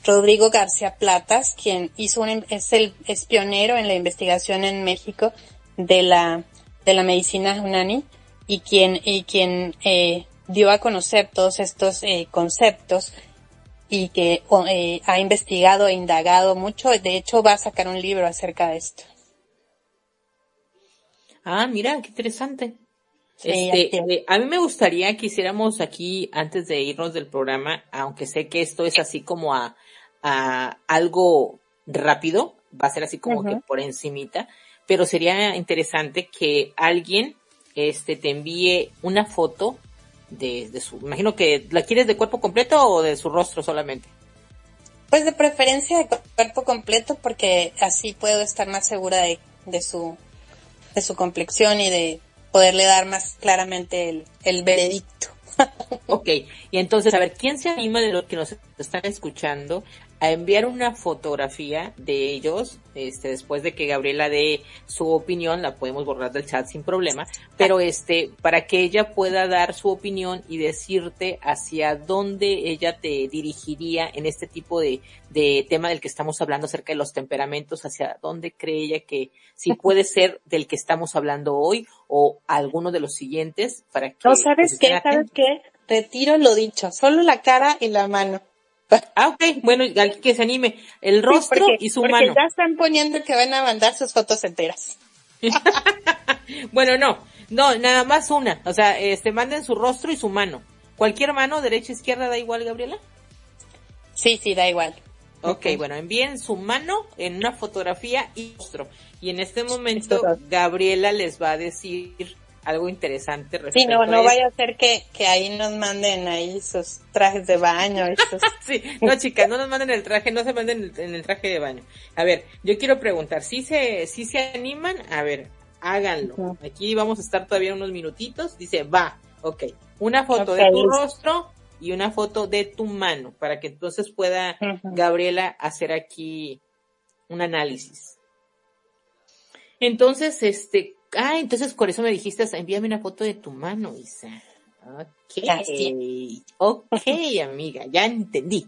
Rodrigo García Platas, quien hizo un, es el es pionero en la investigación en México de la, de la medicina Unani y quien, y quien eh, dio a conocer todos estos eh, conceptos y que eh, ha investigado e indagado mucho. De hecho, va a sacar un libro acerca de esto. Ah, mira, qué interesante. este, a mí me gustaría que hiciéramos aquí, antes de irnos del programa, aunque sé que esto es así como a, a algo rápido, va a ser así como que por encimita, pero sería interesante que alguien este te envíe una foto de, de su, imagino que la quieres de cuerpo completo o de su rostro solamente. Pues de preferencia de cuerpo completo porque así puedo estar más segura de, de su de su complexión y de poderle dar más claramente el, el veredicto. ok, y entonces, a ver, ¿quién se anima de los que nos están escuchando a enviar una fotografía de ellos, este, después de que Gabriela dé su opinión, la podemos borrar del chat sin problema, pero este, para que ella pueda dar su opinión y decirte hacia dónde ella te dirigiría en este tipo de, de tema del que estamos hablando acerca de los temperamentos, hacia dónde cree ella que si puede ser del que estamos hablando hoy o alguno de los siguientes para que. No, ¿sabes qué? ¿Sabes qué? Retiro lo dicho, solo la cara y la mano. Ah, ok, bueno, que se anime. El rostro y su porque ya están poniendo que van a mandar sus fotos enteras. bueno, no, no, nada más una. O sea, este, manden su rostro y su mano. ¿Cualquier mano, derecha, izquierda, da igual, Gabriela? Sí, sí, da igual. Ok, bueno, envíen su mano en una fotografía y rostro. Y en este momento, Gabriela les va a decir algo interesante respecto Sí, no, no vaya a ser que, que ahí nos manden ahí sus trajes de baño. sí, no chicas, no nos manden el traje, no se manden en el traje de baño. A ver, yo quiero preguntar, si se, si se animan, a ver, háganlo. Aquí vamos a estar todavía unos minutitos. Dice, va, ok. Una foto de tu rostro y una foto de tu mano, para que entonces pueda Gabriela hacer aquí un análisis. Entonces, este, Ah, entonces por eso me dijiste, envíame una foto de tu mano, Isa. Ok. Ok, amiga, ya entendí.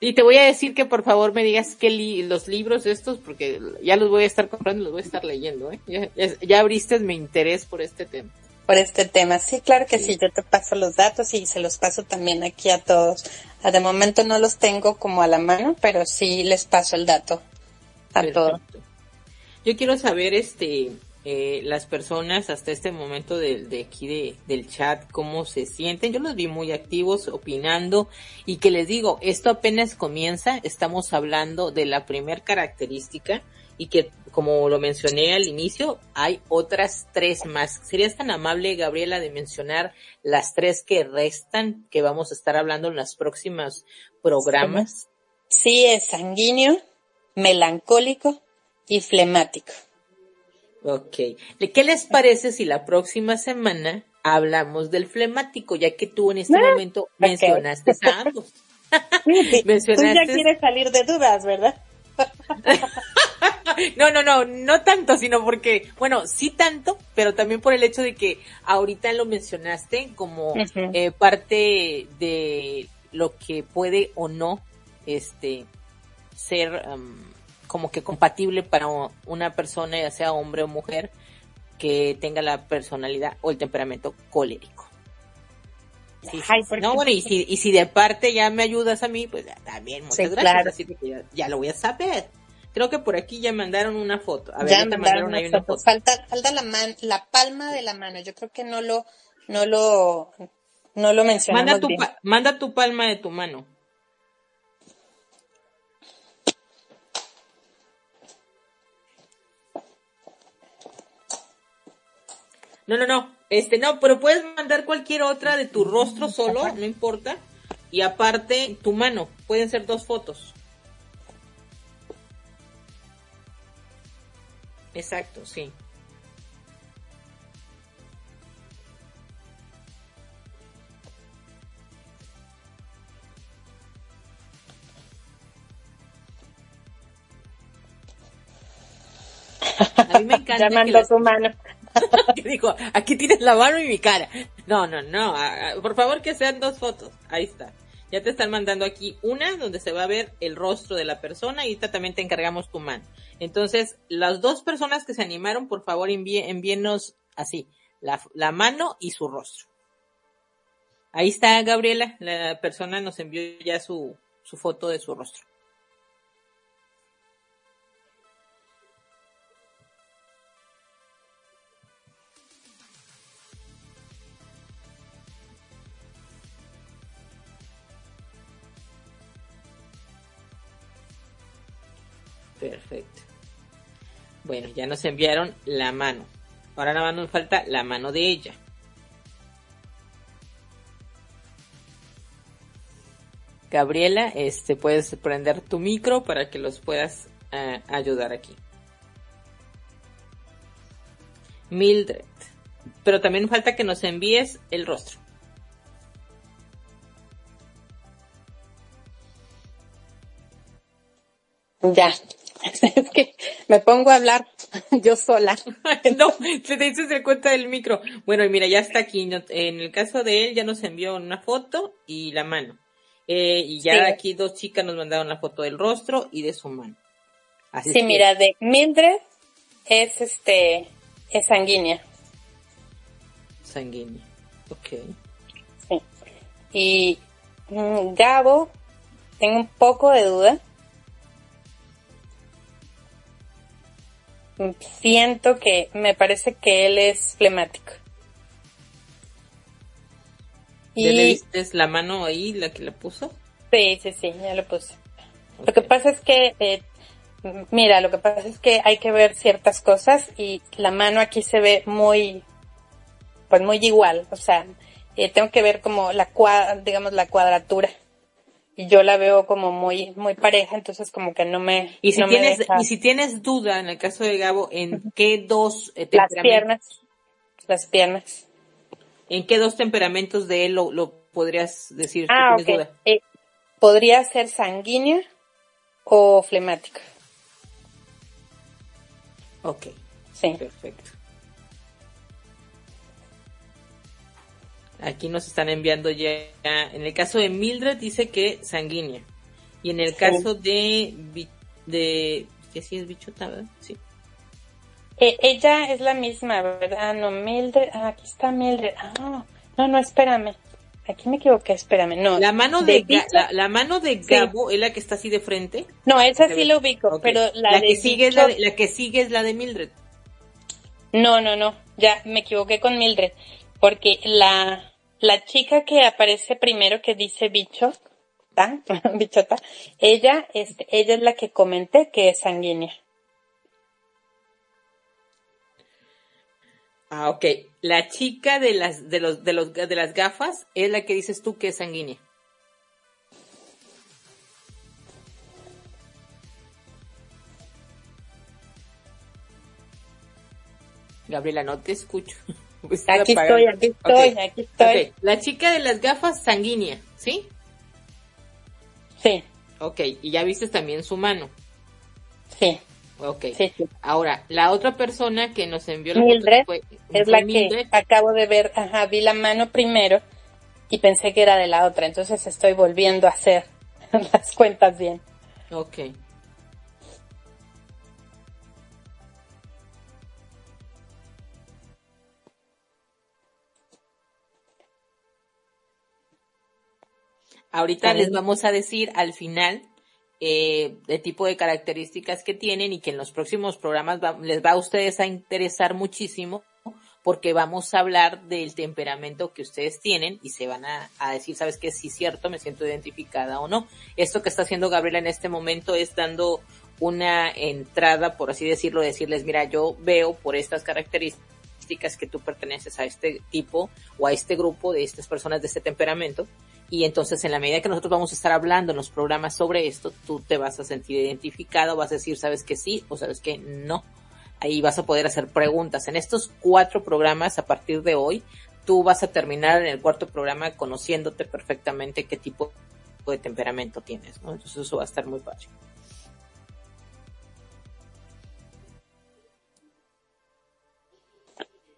y te voy a decir que por favor me digas que los libros estos, porque ya los voy a estar comprando, los voy a estar leyendo, ¿eh? Ya, abriste mi interés por este tema. Por este tema, sí, claro que sí. yo te paso los datos y se los paso también aquí a todos. Ah, de momento no los tengo como a la mano, pero sí les paso el dato a todos. Yo quiero saber, este, eh, las personas hasta este momento de, de aquí de, del chat, cómo se sienten. Yo los vi muy activos, opinando, y que les digo, esto apenas comienza, estamos hablando de la primer característica, y que, como lo mencioné al inicio, hay otras tres más. ¿Serías tan amable, Gabriela, de mencionar las tres que restan, que vamos a estar hablando en los próximos programas? Sí, es sanguíneo, melancólico y flemático. Ok. ¿Qué les parece si la próxima semana hablamos del flemático, ya que tú en este ah, momento mencionaste a ambos? mencionaste... Tú ya quieres salir de dudas, ¿verdad? no, no, no, no tanto, sino porque, bueno, sí tanto, pero también por el hecho de que ahorita lo mencionaste como eh, parte de lo que puede o no, este, ser como que compatible para una persona, ya sea hombre o mujer, que tenga la personalidad o el temperamento colérico. no, bueno, y si, y si de parte ya me ayudas a mí, pues también, muchas gracias. ya, lo voy a saber. Creo que por aquí ya mandaron una foto. A ver, ya mandaron, una, foto. Falta, falta la, man, la palma de la mano. Yo creo que no lo, no lo, no lo mencionamos manda tu, manda tu palma de tu mano. No, no, no. Este, no, pero puedes mandar cualquier otra de tu rostro solo, no importa. Y aparte, tu mano. Pueden ser dos fotos. Exacto, sí. A mí me encanta. Ya tu mano. dijo, aquí tienes la mano y mi cara. No, no, no. Por favor que sean dos fotos. Ahí está. Ya te están mandando aquí una donde se va a ver el rostro de la persona y ahorita también te encargamos tu mano. Entonces, las dos personas que se animaron, por favor envíenos así, la, la mano y su rostro. Ahí está Gabriela, la persona nos envió ya su, su foto de su rostro. Perfecto. Bueno, ya nos enviaron la mano. Ahora nada más nos falta la mano de ella. Gabriela, este, puedes prender tu micro para que los puedas eh, ayudar aquí. Mildred. Pero también falta que nos envíes el rostro. Ya, es que me pongo a hablar yo sola. no, se te dices el cuenta del micro. Bueno, y mira, ya está aquí. En el caso de él ya nos envió una foto y la mano. Eh, y ya aquí dos chicas nos mandaron la foto del rostro y de su mano. Así sí, mira, de Mildred es este, es sanguínea. Sanguínea, ok. Sí. Y mm, Gabo, tengo un poco de duda siento que me parece que él es flemático. ¿Ya le viste la mano ahí, la que le puso? Sí, sí, sí, ya lo puse. Lo que pasa es que, eh, mira, lo que pasa es que hay que ver ciertas cosas y la mano aquí se ve muy, pues muy igual, o sea, eh, tengo que ver como la digamos, la cuadratura yo la veo como muy muy pareja, entonces como que no me Y si tienes y si tienes duda en el caso de Gabo en qué dos eh, las piernas las piernas en qué dos temperamentos de él lo, podrías decir ah, duda? Eh, podría ser sanguínea o flemática. Ok. Sí. Perfecto. Aquí nos están enviando ya. En el caso de Mildred dice que sanguínea. Y en el caso de. de que sí es bichota, ¿verdad? Sí. Eh, ella es la misma, ¿verdad? No, Mildred. Ah, aquí está Mildred. Ah, no, no, espérame. Aquí me equivoqué, espérame. No. La mano de, la, mano de Gabo es la que está así de frente. No, esa sí lo ubico, pero la, que sigue es la, la que sigue es la de Mildred. No, no, no. Ya me equivoqué con Mildred. Porque la, la chica que aparece primero que dice bicho, bichota, ella, este, ella es la que comenté que es sanguínea. Ah, ok. La chica de las, de los, de los, de las gafas es la que dices tú que es sanguínea. Gabriela, no te escucho. Pues aquí estoy, aquí estoy, aquí estoy. La chica de las gafas sanguínea, ¿sí? Sí. Ok, y ya viste también su mano. Sí. Ok. Sí, Ahora, la otra persona que nos envió la Mildred fue, es la que acabo de ver, ajá, vi la mano primero y pensé que era de la otra, entonces estoy volviendo a hacer las cuentas bien. Ok. Ahorita les vamos a decir al final eh, el tipo de características que tienen y que en los próximos programas les va a ustedes a interesar muchísimo porque vamos a hablar del temperamento que ustedes tienen y se van a, decir, sabes que sí es cierto, me siento identificada o no. Esto que está haciendo Gabriela en este momento es dando una entrada, por así decirlo, decirles, mira, yo veo por estas características que tú perteneces a este tipo o a este grupo de estas personas de este temperamento. Y entonces en la medida que nosotros vamos a estar hablando en los programas sobre esto, tú te vas a sentir identificado, vas a decir, sabes que sí o sabes que no ahí vas a poder hacer preguntas. En estos cuatro programas, a partir de hoy, tú vas a terminar en el cuarto programa conociéndote perfectamente qué tipo de temperamento tienes, ¿no? Entonces eso va a estar muy fácil.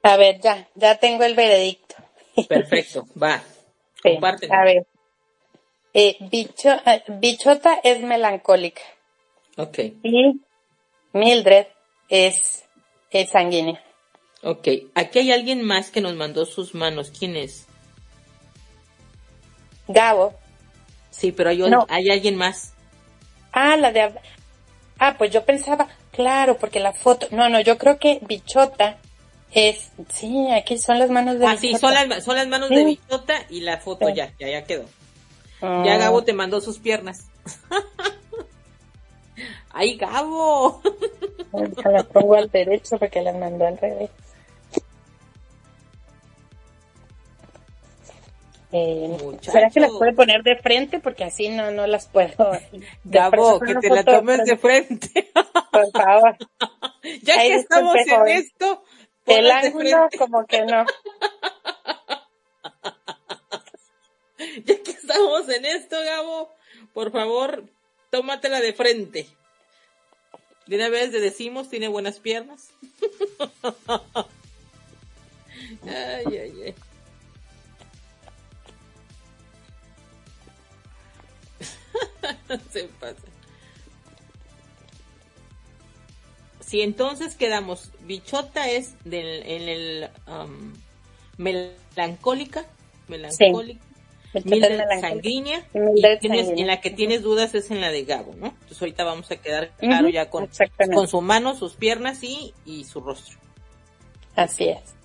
A ver, ya, ya tengo el veredicto. Perfecto, va. A ver. Eh, bicho, eh, bichota es melancólica. Ok. Y Mildred es, es sanguínea. Ok, aquí hay alguien más que nos mandó sus manos. ¿Quién es? Gabo. Sí, pero hay, hay alguien más. Ah, la de... Ah, pues yo pensaba, claro, porque la foto... No, no, yo creo que Bichota es... Sí, aquí son las manos de Ah, sí, son las, son las manos de Bichota y la foto ya, ya, ya quedó. Ya ah. Gabo te mandó sus piernas. ¡Ay, Gabo! La pongo al derecho porque la mandó al revés. Eh, ¿Será que las puede poner de frente? Porque así no, no las puedo. Gabo, que te la tomes de frente. Por favor. ya que estamos en esto. El ángulo como que no. ya que estamos en esto, Gabo, por favor, tómatela de frente. De una vez le decimos, tiene buenas piernas. ay, ay, ay. Se pasa. Si entonces quedamos, bichota es del, en el um, melancólica, melancólica, sanguínea, en la que tienes dudas es en la de Gabo, ¿no? Entonces ahorita vamos a quedar claro ya con, con su mano, sus piernas y, y su rostro. Así es.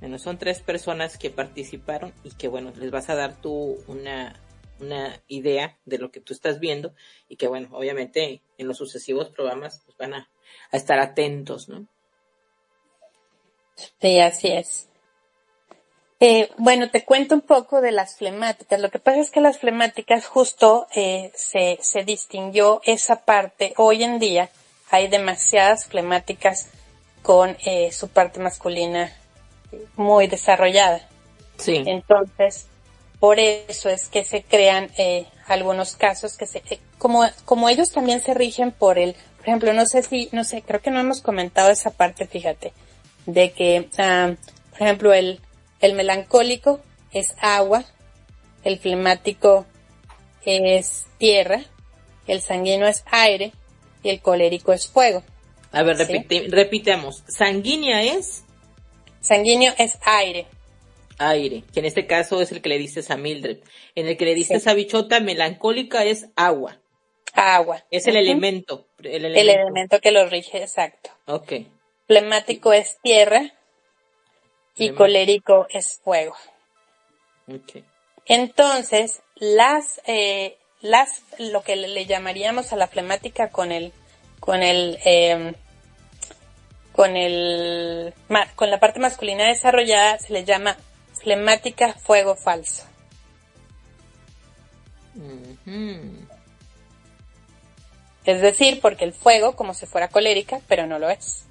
Bueno, son tres personas que participaron y que bueno, les vas a dar tú una, una idea de lo que tú estás viendo y que bueno, obviamente en los sucesivos programas pues van a, a estar atentos, ¿no? Sí, así es. Eh, bueno, te cuento un poco de las flemáticas. Lo que pasa es que las flemáticas justo eh, se, se distinguió esa parte. Hoy en día hay demasiadas flemáticas con eh, su parte masculina muy desarrollada. Sí. Entonces, por eso es que se crean eh, algunos casos que se, eh, como, como ellos también se rigen por el, por ejemplo, no sé si, no sé, creo que no hemos comentado esa parte, fíjate, de que, ah, por ejemplo, el, el melancólico es agua, el flemático es tierra, el sanguíneo es aire y el colérico es fuego. A ver, repitemos. ¿Sanguínea es? Sanguíneo es aire. Aire, que en este caso es el que le dices a Mildred. En el que le dices a Bichota, melancólica es agua. Agua. Es el elemento, el elemento. El elemento que lo rige, exacto. Ok. Flemático es tierra, y colérico es fuego. Entonces, las, eh, las, lo que le llamaríamos a la flemática con el, con el, eh, con el, con la parte masculina desarrollada se le llama flemática fuego falso. Es decir, porque el fuego como si fuera colérica, pero no lo es.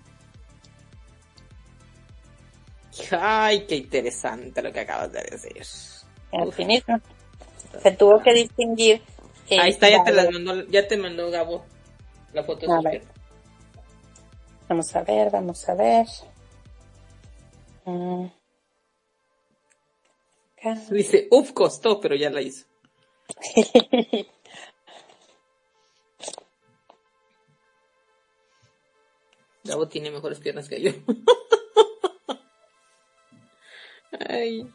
Ay, qué interesante lo que acabas de decir. Al finito. Se tuvo que distinguir. Ahí está, ya te, las mandó, ya te mandó Gabo la foto de Vamos a ver, vamos a ver. Mm. Dice, uff, costó, pero ya la hizo. Gabo tiene mejores piernas que yo. Ay.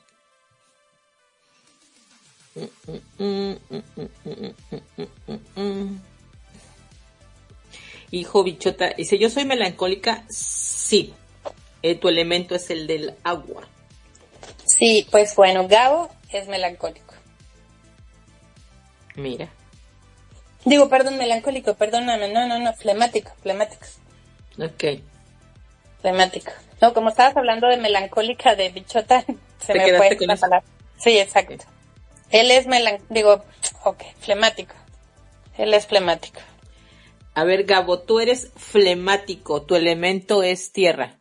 Hijo bichota, dice, yo soy melancólica, sí. Eh, tu elemento es el del agua. Sí, pues bueno, Gabo es melancólico. Mira. Digo, perdón, melancólico, perdóname, no, no, no, flemático, flemático. Ok. Flemático. No, como estabas hablando de melancólica, de bichota, se me fue la palabra. Sí, exacto. Él es melancólico, digo, ok, flemático. Él es flemático. A ver, Gabo, tú eres flemático, tu elemento es tierra.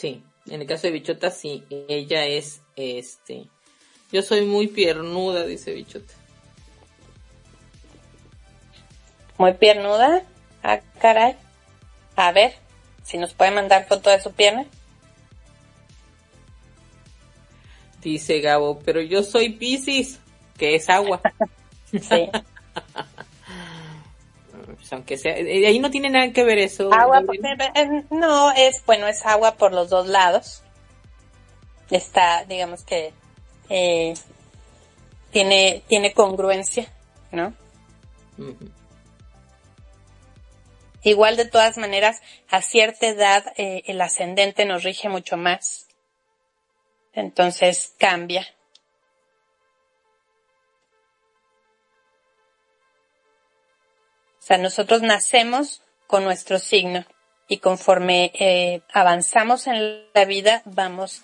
Sí, en el caso de Bichota, sí, ella es, este, yo soy muy piernuda, dice Bichota. Muy piernuda, ah, caray. A ver, si nos puede mandar foto de su pierna. Dice Gabo, pero yo soy Piscis, que es agua. sí. Aunque sea, eh, ahí no tiene nada que ver eso. Agua, no, es, bueno, es agua por los dos lados. Está, digamos que, eh, tiene, tiene congruencia, ¿no? Igual de todas maneras, a cierta edad eh, el ascendente nos rige mucho más. Entonces cambia. Sea, nosotros nacemos con nuestro signo y conforme eh, avanzamos en la vida vamos,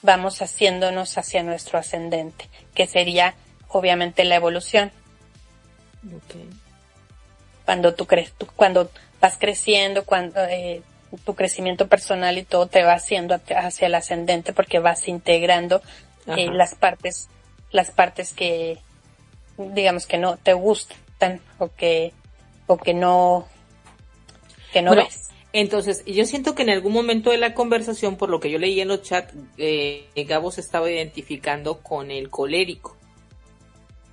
vamos haciéndonos hacia nuestro ascendente, que sería obviamente la evolución. Cuando tú crees, cuando vas creciendo, cuando eh, tu crecimiento personal y todo te va haciendo hacia el ascendente porque vas integrando eh, las partes, las partes que digamos que no te gustan o que o que no, que no ves. Entonces, yo siento que en algún momento de la conversación, por lo que yo leí en los chats, eh, Gabo se estaba identificando con el colérico.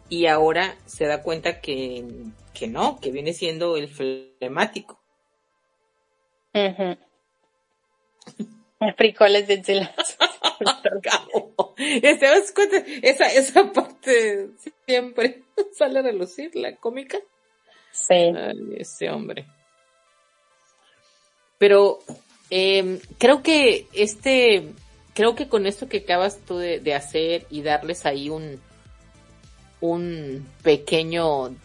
Y ahora se da cuenta que, que no, que viene siendo el flemático. Uh Frijoles de esa, esa parte siempre sale a relucir, la cómica. Sí. ese hombre. Pero em, creo que este, creo que con esto que acabas tú de, hacer y darles ahí un, un pequeño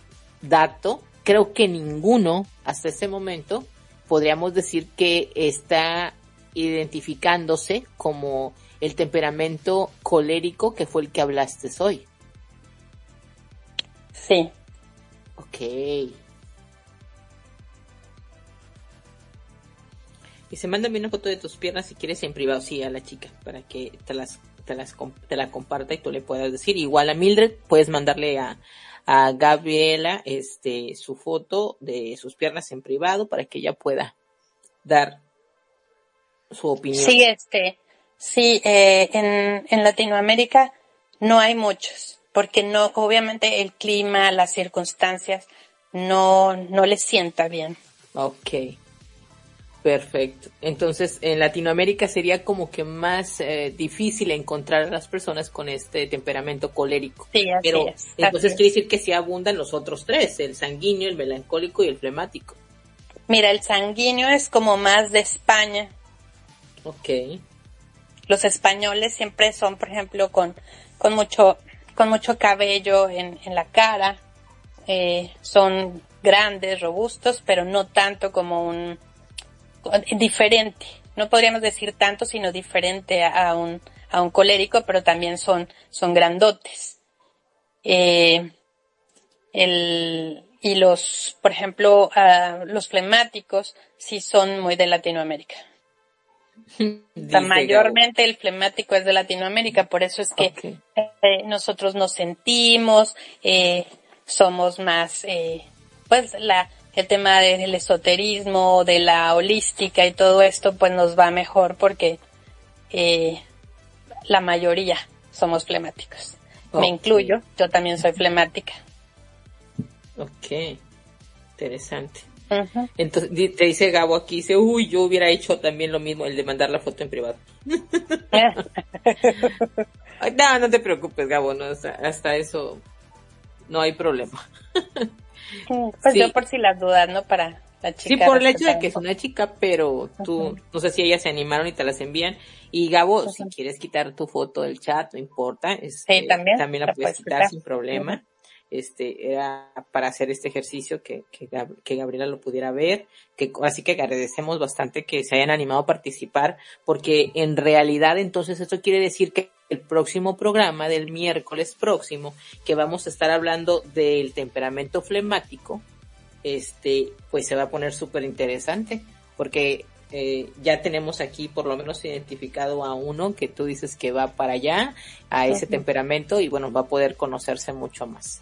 dato, creo que ninguno hasta ese momento podríamos decir que está identificándose como el temperamento colérico que fue el que hablaste hoy. Sí. Ok. Y se mándame una foto de tus piernas si quieres en privado, sí, a la chica, para que te las, te las, te la comparta y tú le puedas decir. Igual a Mildred, puedes mandarle a, a Gabriela, este, su foto de sus piernas en privado para que ella pueda dar su opinión. Sí, este, sí, eh, en, en Latinoamérica no hay muchos porque no, obviamente el clima, las circunstancias no, no les sienta bien. Ok. Perfecto. Entonces, en Latinoamérica sería como que más eh, difícil encontrar a las personas con este temperamento colérico. Sí, así Pero es, entonces quiere decir que sí abundan los otros tres, el sanguíneo, el melancólico y el flemático. Mira, el sanguíneo es como más de España. Ok. Los españoles siempre son, por ejemplo, con, con mucho con mucho cabello en, en la cara. Eh, son grandes, robustos, pero no tanto como un diferente. No podríamos decir tanto, sino diferente a, un, a un colérico, pero también son, son grandotes. Eh, el, y los, por ejemplo, uh, los flemáticos sí son muy de Latinoamérica. mayormente el flemático es de Latinoamérica, por eso es que eh, nosotros nos sentimos, eh, somos más, eh, pues la, el tema del esoterismo, de la holística y todo esto, pues nos va mejor porque eh, la mayoría somos flemáticos. Me incluyo, yo también soy flemática. Ok, interesante. Entonces te dice Gabo aquí, dice, uy, yo hubiera hecho también lo mismo, el de mandar la foto en privado. no, no te preocupes, Gabo, no, hasta, eso no hay problema. pues yo por si las dudas, ¿no? Para la chica. Sí, por el hecho de que es una chica, pero tú, no sé si ellas se animaron y te las envían. Y Gabo, si quieres quitar tu foto del chat, no importa, este, también, también la, puedes quitar, sin problema este, era para hacer este ejercicio que, que, que, Gabriela lo pudiera ver, que, así que agradecemos bastante que se hayan animado a participar, porque en realidad entonces eso quiere decir que el próximo programa del miércoles próximo, que vamos a estar hablando del temperamento flemático, este, pues se va a poner súper interesante, porque eh, ya tenemos aquí por lo menos identificado a uno que tú dices que va para allá, a ese temperamento, y bueno, va a poder conocerse mucho más.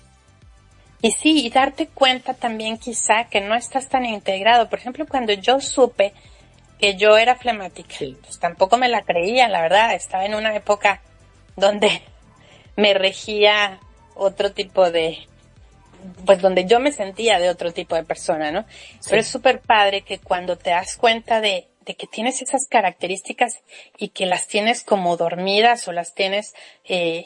Y sí, y darte cuenta también quizá que no estás tan integrado. Por ejemplo, cuando yo supe que yo era flemática, pues tampoco me la creía, la verdad. Estaba en una época donde me regía otro tipo de, pues donde yo me sentía de otro tipo de persona, ¿no? Pero es súper padre que cuando te das cuenta de, de que tienes esas características y que las tienes como dormidas o las tienes, eh,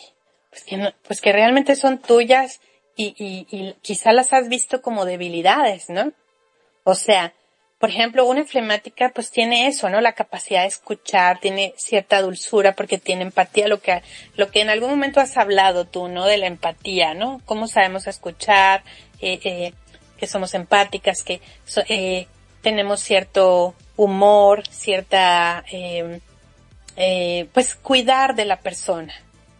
pues que, pues que realmente son tuyas y, y, y quizá las has visto como debilidades, ¿no? O sea, por ejemplo, una flemática pues tiene eso, ¿no? La capacidad de escuchar, tiene cierta dulzura porque tiene empatía, lo que, lo que en algún momento has hablado tú, ¿no? De la empatía, ¿no? Cómo sabemos escuchar, eh, eh, que somos empáticas, que eh, tenemos cierto humor, cierta, eh, eh, pues cuidar de la persona,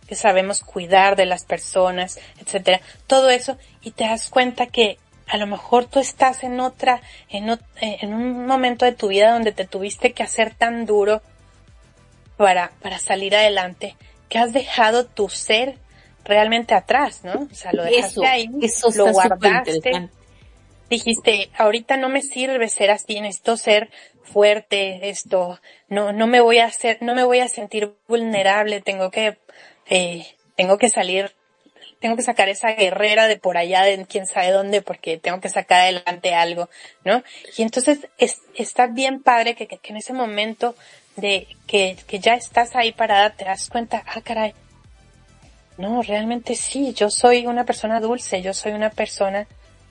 que sabemos cuidar de las personas, etcétera, todo eso, y te das cuenta que a lo mejor tú estás en otra, en, eh, en un momento de tu vida donde te tuviste que hacer tan duro para, para salir adelante, que has dejado tu ser realmente atrás, ¿no? O sea, lo dejaste ahí, lo guardaste. Dijiste, ahorita no me sirve ser así, necesito ser fuerte, esto, no, no me voy a hacer, no me voy a sentir vulnerable, tengo que eh, tengo que salir, tengo que sacar esa guerrera de por allá, de quién sabe dónde, porque tengo que sacar adelante algo, ¿no? Y entonces es, está bien padre que, que, en ese momento de que, que ya estás ahí parada, te das cuenta, ah, caray, no, realmente sí, yo soy una persona dulce, yo soy una persona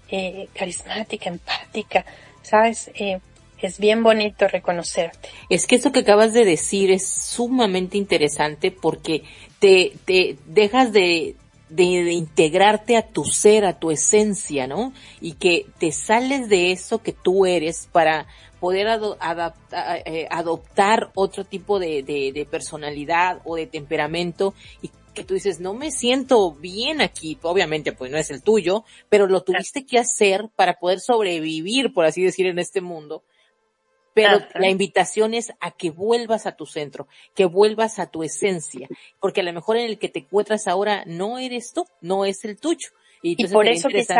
eh, carismática, empática, ¿sabes? Eh, es bien bonito reconocerte. Es que eso que acabas de decir es sumamente interesante porque te, te dejas de, de, integrarte a tu ser, a tu esencia, ¿no? Y que te sales de eso que tú eres para poder eh, adoptar otro tipo de, de, de personalidad o de temperamento y que tú dices, no me siento bien aquí, obviamente pues no es el tuyo, pero lo tuviste que hacer para poder sobrevivir, por así decir, en este mundo pero la invitación es a que vuelvas a tu centro, que vuelvas a tu esencia, porque a lo mejor en el que te encuentras ahora no eres tú, no es el tuyo. Y, por eso quizás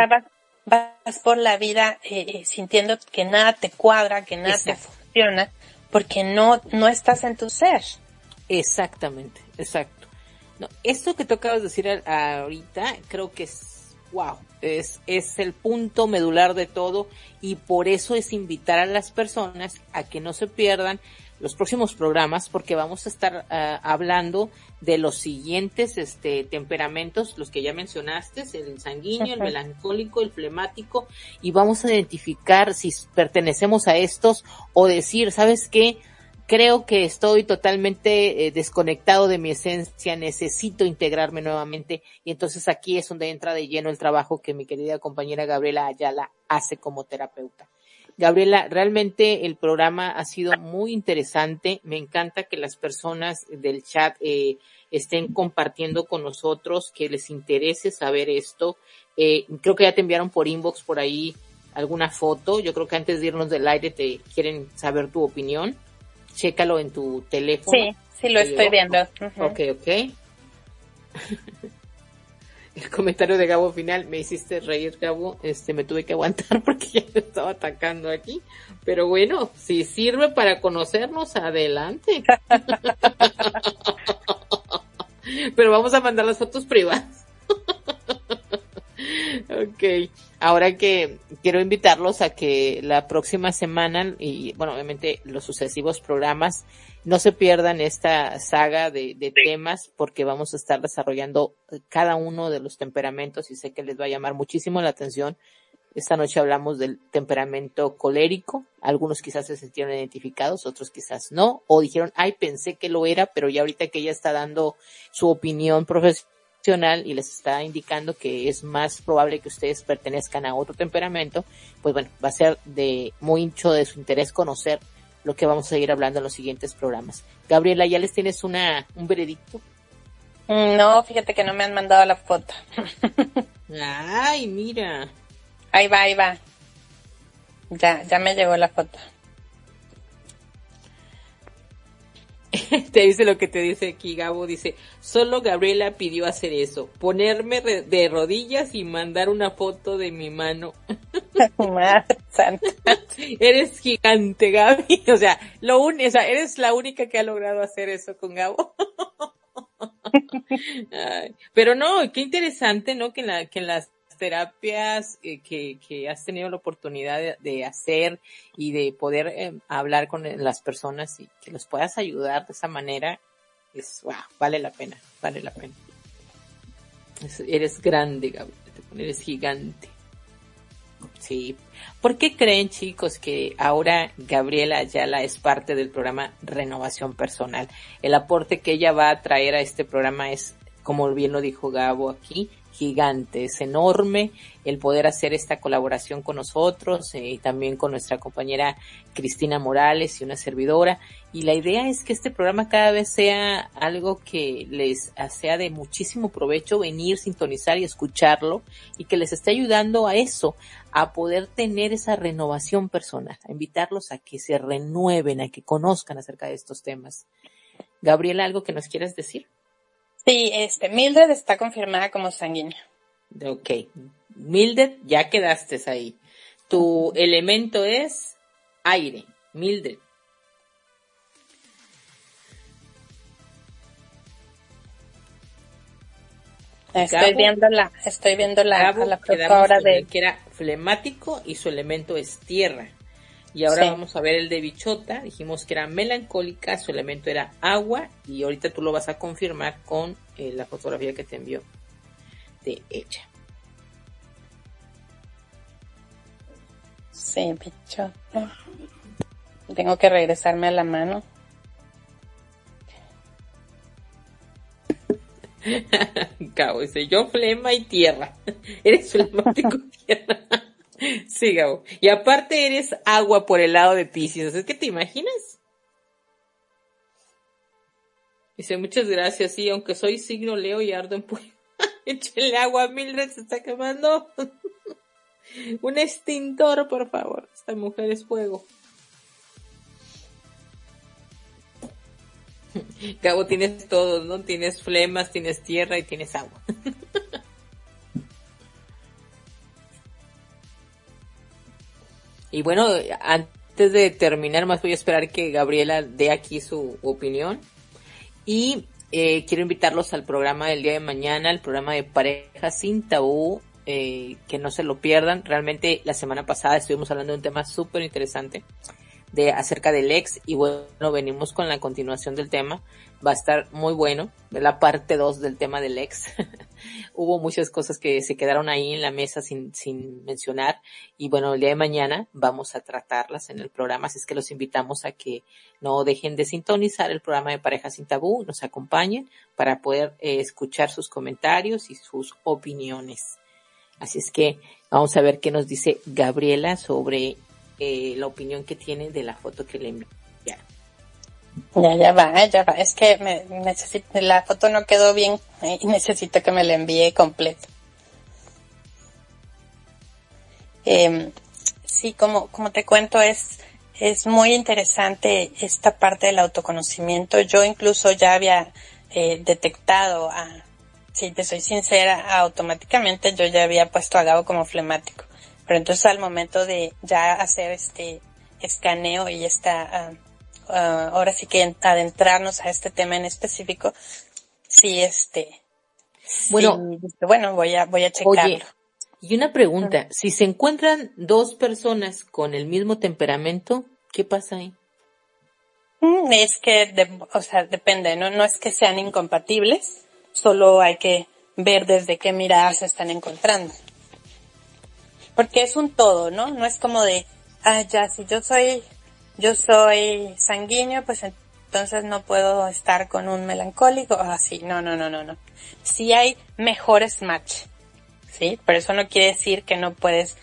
vas, por la vida eh, eh, sintiendo que nada te cuadra, que nada te funciona, porque no, no estás en tu ser. Exactamente, exacto. No, esto que tú acabas de decir ahorita, creo que es wow, es, es el punto medular de todo y por eso es invitar a las personas a que no se pierdan los próximos programas porque vamos a estar ah, hablando de los siguientes este temperamentos, los que ya mencionaste, el sanguíneo, el melancólico, el flemático y vamos a identificar si pertenecemos a estos o decir, ¿sabes qué? Creo que estoy totalmente eh, desconectado de mi esencia, necesito integrarme nuevamente y entonces aquí es donde entra de lleno el trabajo que mi querida compañera Gabriela Ayala hace como terapeuta. Gabriela, realmente el programa ha sido muy interesante. Me encanta que las personas del chat eh, estén compartiendo con nosotros, que les interese saber esto. Eh, creo que ya te enviaron por inbox por ahí alguna foto. Yo creo que antes de irnos del aire te quieren saber tu opinión chécalo en tu teléfono. Sí, sí lo estoy viendo. Ok, ok. El comentario de Gabo final, me hiciste reír Gabo, este me tuve que aguantar porque ya me estaba atacando aquí. Pero bueno, si sirve para conocernos, adelante. Pero vamos a mandar las fotos privadas. Ok, ahora que quiero invitarlos a que la próxima semana y bueno, obviamente los sucesivos programas no se pierdan esta saga de, de, temas porque vamos a estar desarrollando cada uno de los temperamentos y sé que les va a llamar muchísimo la atención. Esta noche hablamos del temperamento colérico. Algunos quizás se sintieron identificados, otros quizás no. O dijeron, ay, pensé que lo era, pero ya ahorita que ella está dando su opinión profesional y les está indicando que es más probable que ustedes pertenezcan a otro temperamento, pues bueno, va a ser de mucho de su interés conocer lo que vamos a seguir hablando en los siguientes programas. Gabriela, ¿ya les tienes una, un veredicto? Mm, no, fíjate que no me han mandado la foto. Ay, mira. Ahí va, ahí va. Ya, ya me llegó la foto. te dice lo que te dice aquí Gabo, dice, solo Gabriela pidió hacer eso, ponerme de rodillas y mandar una foto de mi mano. eres gigante, Gaby. O sea, lo un, o sea, eres la única que ha logrado hacer eso con Gabo. pero no, qué interesante, ¿no? Que en, la, que en las terapias eh, que, que has tenido la oportunidad de, hacer y de poder eh, hablar con las personas y que los puedas ayudar de esa manera, es, wow, vale la pena, vale la pena. eres grande, Gaby, eres gigante. Sí. ¿Por qué creen, chicos, que ahora Gabriela Ayala es parte del programa Renovación Personal? El aporte que ella va a traer a este programa es, como bien lo dijo Gabo aquí, gigante, es enorme el poder hacer esta colaboración con nosotros eh, y también con nuestra compañera Cristina Morales y una servidora. Y la idea es que este programa cada vez sea algo que les sea de muchísimo provecho venir, sintonizar y escucharlo y que les esté ayudando a eso, a poder tener esa renovación personal, a invitarlos a que se renueven, a que conozcan acerca de estos temas. Gabriela, ¿algo que nos quieras decir? Sí, este, Mildred está confirmada como sanguínea. Ok. Mildred, ya quedaste ahí. Tu elemento es aire. Mildred. Estoy viendo la, estoy viendo la, la de que era flemático y su elemento es tierra. Y ahora vamos a ver el de bichota. Dijimos que era melancólica, su elemento era agua y ahorita tú lo vas a confirmar con eh, la fotografía que te envió de ella. Sí, bichota. Tengo que regresarme a la mano. Cabo dice, yo flema y tierra. Eres flemático tierra. Sí, Gabo. Y aparte eres agua por el lado de Pisces. ¿Es que te imaginas? Dice, muchas gracias. Sí, aunque soy signo Leo y ardo en fuego. Échale agua, Mildred se está quemando. Un extintor, por favor. Esta mujer es fuego. Gabo, tienes todo, ¿no? Tienes flemas, tienes tierra y tienes agua. Y bueno, antes de terminar, más voy a esperar que Gabriela dé aquí su opinión. Y eh, quiero invitarlos al programa del día de mañana, el programa de pareja sin tabú, eh, que no se lo pierdan. Realmente la semana pasada estuvimos hablando de un tema súper interesante de acerca del ex y bueno, venimos con la continuación del tema. Va a estar muy bueno, la parte 2 del tema del ex. Hubo muchas cosas que se quedaron ahí en la mesa sin, sin mencionar y bueno, el día de mañana vamos a tratarlas en el programa, así es que los invitamos a que no dejen de sintonizar el programa de Parejas sin Tabú, nos acompañen para poder eh, escuchar sus comentarios y sus opiniones. Así es que vamos a ver qué nos dice Gabriela sobre eh, la opinión que tiene de la foto que le enviaron. Ya, ya va, ya va. Es que me necesito, la foto no quedó bien y necesito que me la envíe completo. Eh, sí, como, como te cuento, es, es muy interesante esta parte del autoconocimiento. Yo incluso ya había eh, detectado, a, si te soy sincera, automáticamente yo ya había puesto a Gabo como flemático. Pero entonces al momento de ya hacer este escaneo y esta, ah, ah, ahora sí que adentrarnos a este tema en específico, sí, este, bueno, bueno, voy a, voy a checarlo. Y una pregunta, si se encuentran dos personas con el mismo temperamento, ¿qué pasa ahí? Mm, es que, o sea, depende, ¿no? No es que sean incompatibles, solo hay que ver desde qué miradas se están encontrando. Porque es un todo, ¿no? No es como de, ah, ya, si yo soy, yo soy sanguíneo, pues entonces no puedo estar con un melancólico, así, no, no, no, no, no. Sí hay mejores match, ¿sí? Pero eso no quiere decir que no puedes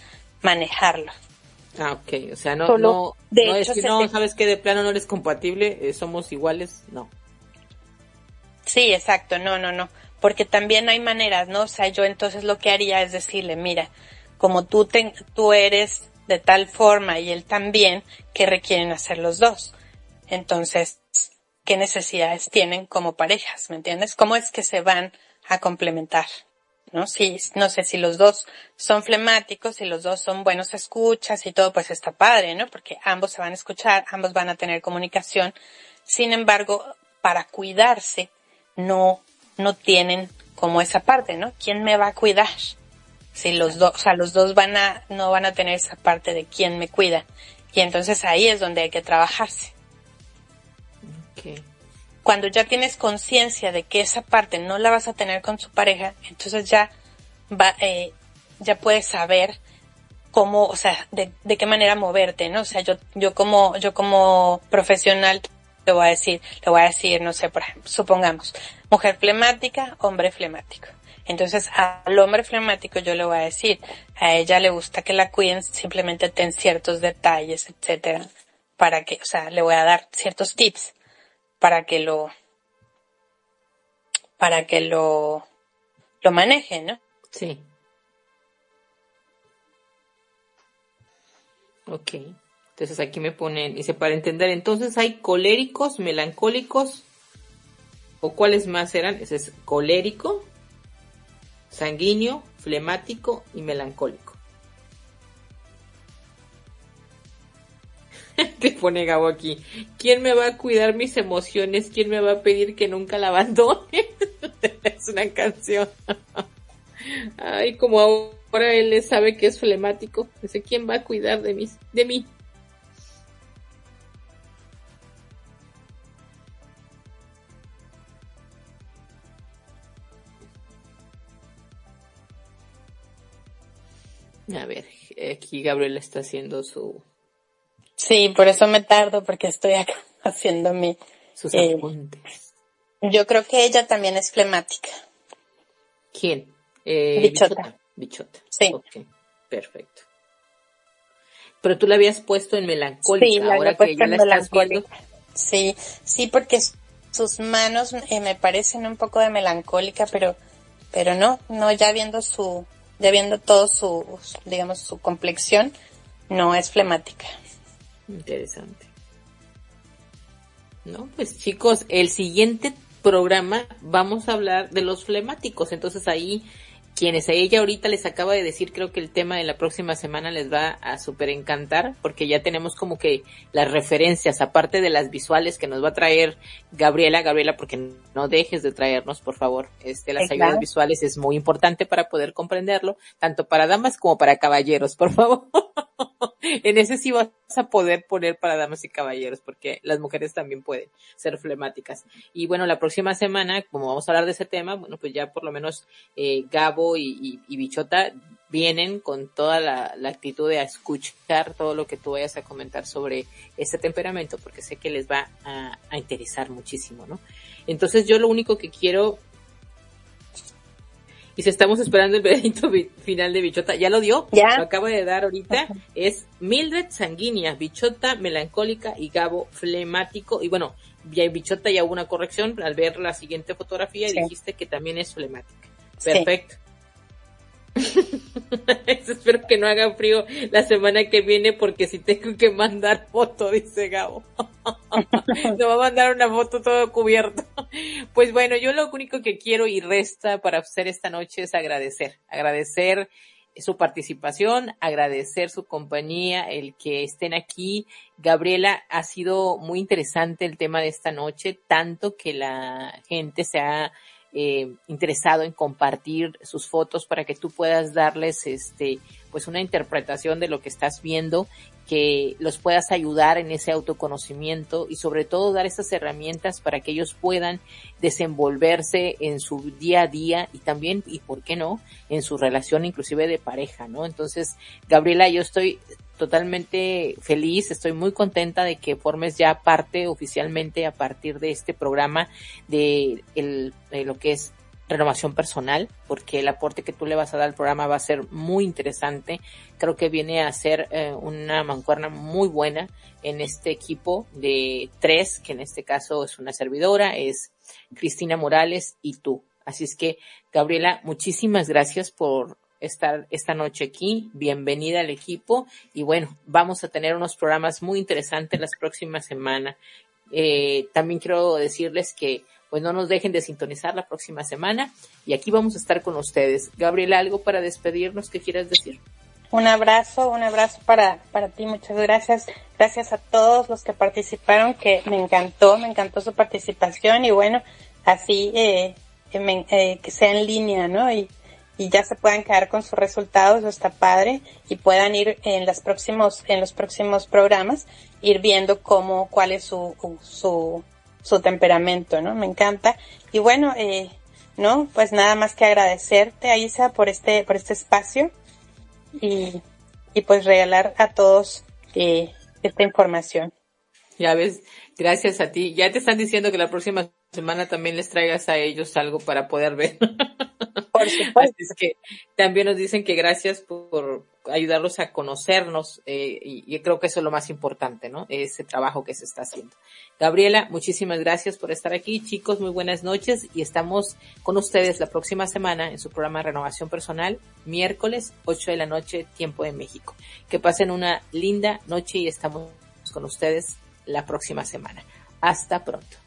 manejarlo. Ah, ok, o sea, no, no, no es que no, sabes que de plano no eres compatible, eh, somos iguales, no. Sí, exacto, no, no, no, porque también hay maneras, ¿no? O sea, yo entonces lo que haría es decirle, mira, como tú, eres de tal forma y él también, ¿qué requieren hacer los dos? Entonces, ¿qué necesidades tienen como parejas? ¿Me entiendes? ¿Cómo es que se van a complementar? ¿No? No sé si los dos son flemáticos, si los dos son buenos escuchas y todo, pues está padre, ¿no? Porque ambos se van a escuchar, ambos van a tener comunicación. Sin embargo, para cuidarse, no, no tienen como esa parte, ¿no? ¿Quién me va a cuidar? Si los dos, o sea, los dos van a, no van a tener esa parte de quién me cuida. Y entonces ahí es donde hay que trabajarse. Cuando ya tienes conciencia de que esa parte no la vas a tener con su pareja, entonces ya va, eh, ya puedes saber cómo, o sea, de, de, qué manera moverte, ¿no? O sea, yo, yo como, yo como profesional le voy a decir, le voy a decir, no sé, por ejemplo, supongamos, mujer flemática, hombre flemático. Entonces, al hombre flemático yo le voy a decir, a ella le gusta que la cuiden, simplemente ten ciertos detalles, etcétera, para que, o sea, le voy a dar ciertos tips para que lo, para que lo, lo maneje, ¿no? Sí. Ok. Entonces aquí me ponen, dice, para entender, entonces hay coléricos, melancólicos, o cuáles más eran, ese es colérico, sanguíneo, flemático y melancólico. Te pone Gabo aquí. ¿Quién me va a cuidar mis emociones? ¿Quién me va a pedir que nunca la abandone? es una canción. Ay, como ahora él sabe que es flemático. Dice, ¿quién va a cuidar de, mis, de mí? A ver, aquí Gabriela está haciendo su... Sí, por eso me tardo, porque estoy acá haciendo mi... Sus eh, apuntes. Yo creo que ella también es flemática. ¿Quién? Eh, bichota. bichota. Sí. Ok, perfecto. Pero tú la habías puesto en melancólica, sí, la ahora que ya la estás viendo. Sí, sí, porque sus manos eh, me parecen un poco de melancólica, pero, pero no, no, ya viendo su, ya viendo todo su, digamos, su complexión, no es flemática. Interesante. No, pues chicos, el siguiente programa vamos a hablar de los flemáticos, entonces ahí quienes a ella ahorita les acaba de decir, creo que el tema de la próxima semana les va a súper encantar, porque ya tenemos como que las referencias, aparte de las visuales que nos va a traer Gabriela, Gabriela, porque no dejes de traernos, por favor, este, las ayudas visuales es muy importante para poder comprenderlo, tanto para damas como para caballeros, por favor. en ese sí vas a poder poner para damas y caballeros, porque las mujeres también pueden ser flemáticas. Y bueno, la próxima semana, como vamos a hablar de ese tema, bueno, pues ya por lo menos eh, Gabo y, Bichota vienen con toda la, actitud de escuchar todo lo que tú vayas a comentar sobre ese temperamento, porque sé que les va a, a interesar muchísimo, ¿no? Entonces yo lo único que quiero y si estamos esperando el veredicto final de Bichota, ¿ya lo dio? Ya. Lo acaba de dar ahorita. Es Mildred sanguínea, Bichota melancólica y Gabo flemático. Y bueno, Bichota ya hubo una corrección al ver la siguiente fotografía y dijiste que también es flemática. Perfecto. Espero que no haga frío la semana que viene porque si tengo que mandar foto, dice Gabo. no va a mandar una foto todo cubierto. Pues bueno, yo lo único que quiero y resta para hacer esta noche es agradecer. Agradecer su participación, agradecer su compañía, el que estén aquí. Gabriela, ha sido muy interesante el tema de esta noche, tanto que la gente se ha eh, interesado en compartir sus fotos para que tú puedas darles este pues una interpretación de lo que estás viendo que los puedas ayudar en ese autoconocimiento y sobre todo dar esas herramientas para que ellos puedan desenvolverse en su día a día y también, y por qué no, en su relación inclusive de pareja, ¿no? Entonces, Gabriela, yo estoy totalmente feliz, estoy muy contenta de que formes ya parte oficialmente a partir de este programa de, lo que es renovación personal, porque el aporte que tú le vas a dar al programa va a ser muy interesante. Creo que viene a ser eh, una mancuerna muy buena en este equipo de tres, que en este caso es una servidora, es Cristina Morales y tú. Así es que, Gabriela, muchísimas gracias por estar esta noche aquí. Bienvenida al equipo. Y bueno, vamos a tener unos programas muy interesantes las próximas semanas. Eh, también quiero decirles que pues no nos dejen de sintonizar la próxima semana y aquí vamos a estar con ustedes. Gabriela, ¿algo para despedirnos que quieras decir? Un abrazo, un abrazo para, para ti, muchas gracias. Gracias a todos los que participaron, que me encantó, me encantó su participación y bueno, así eh, eh, que sea en línea, ¿no? Y ya se puedan quedar con sus resultados, eso está padre, y puedan ir en los próximos, en los próximos programas, ir viendo cómo, cuál es su, su, su temperamento, ¿no? Me encanta. Y bueno, eh, ¿no? Pues nada más que agradecerte, Aisa, por este, por este espacio y, y pues regalar a todos eh, esta información. Ya ves, gracias a ti. Ya te están diciendo que la próxima semana también les traigas a ellos algo para poder ver. Por supuesto. es que también nos dicen que gracias por ayudarlos a conocernos eh, y, creo que eso es lo más importante, ¿no? Ese trabajo que se está haciendo. Gabriela, muchísimas gracias por estar aquí. Chicos, muy buenas noches y estamos con ustedes la próxima semana en su programa de Renovación Personal, miércoles 8 de la noche, tiempo de México. Que pasen una linda noche y estamos con ustedes la próxima semana. Hasta pronto.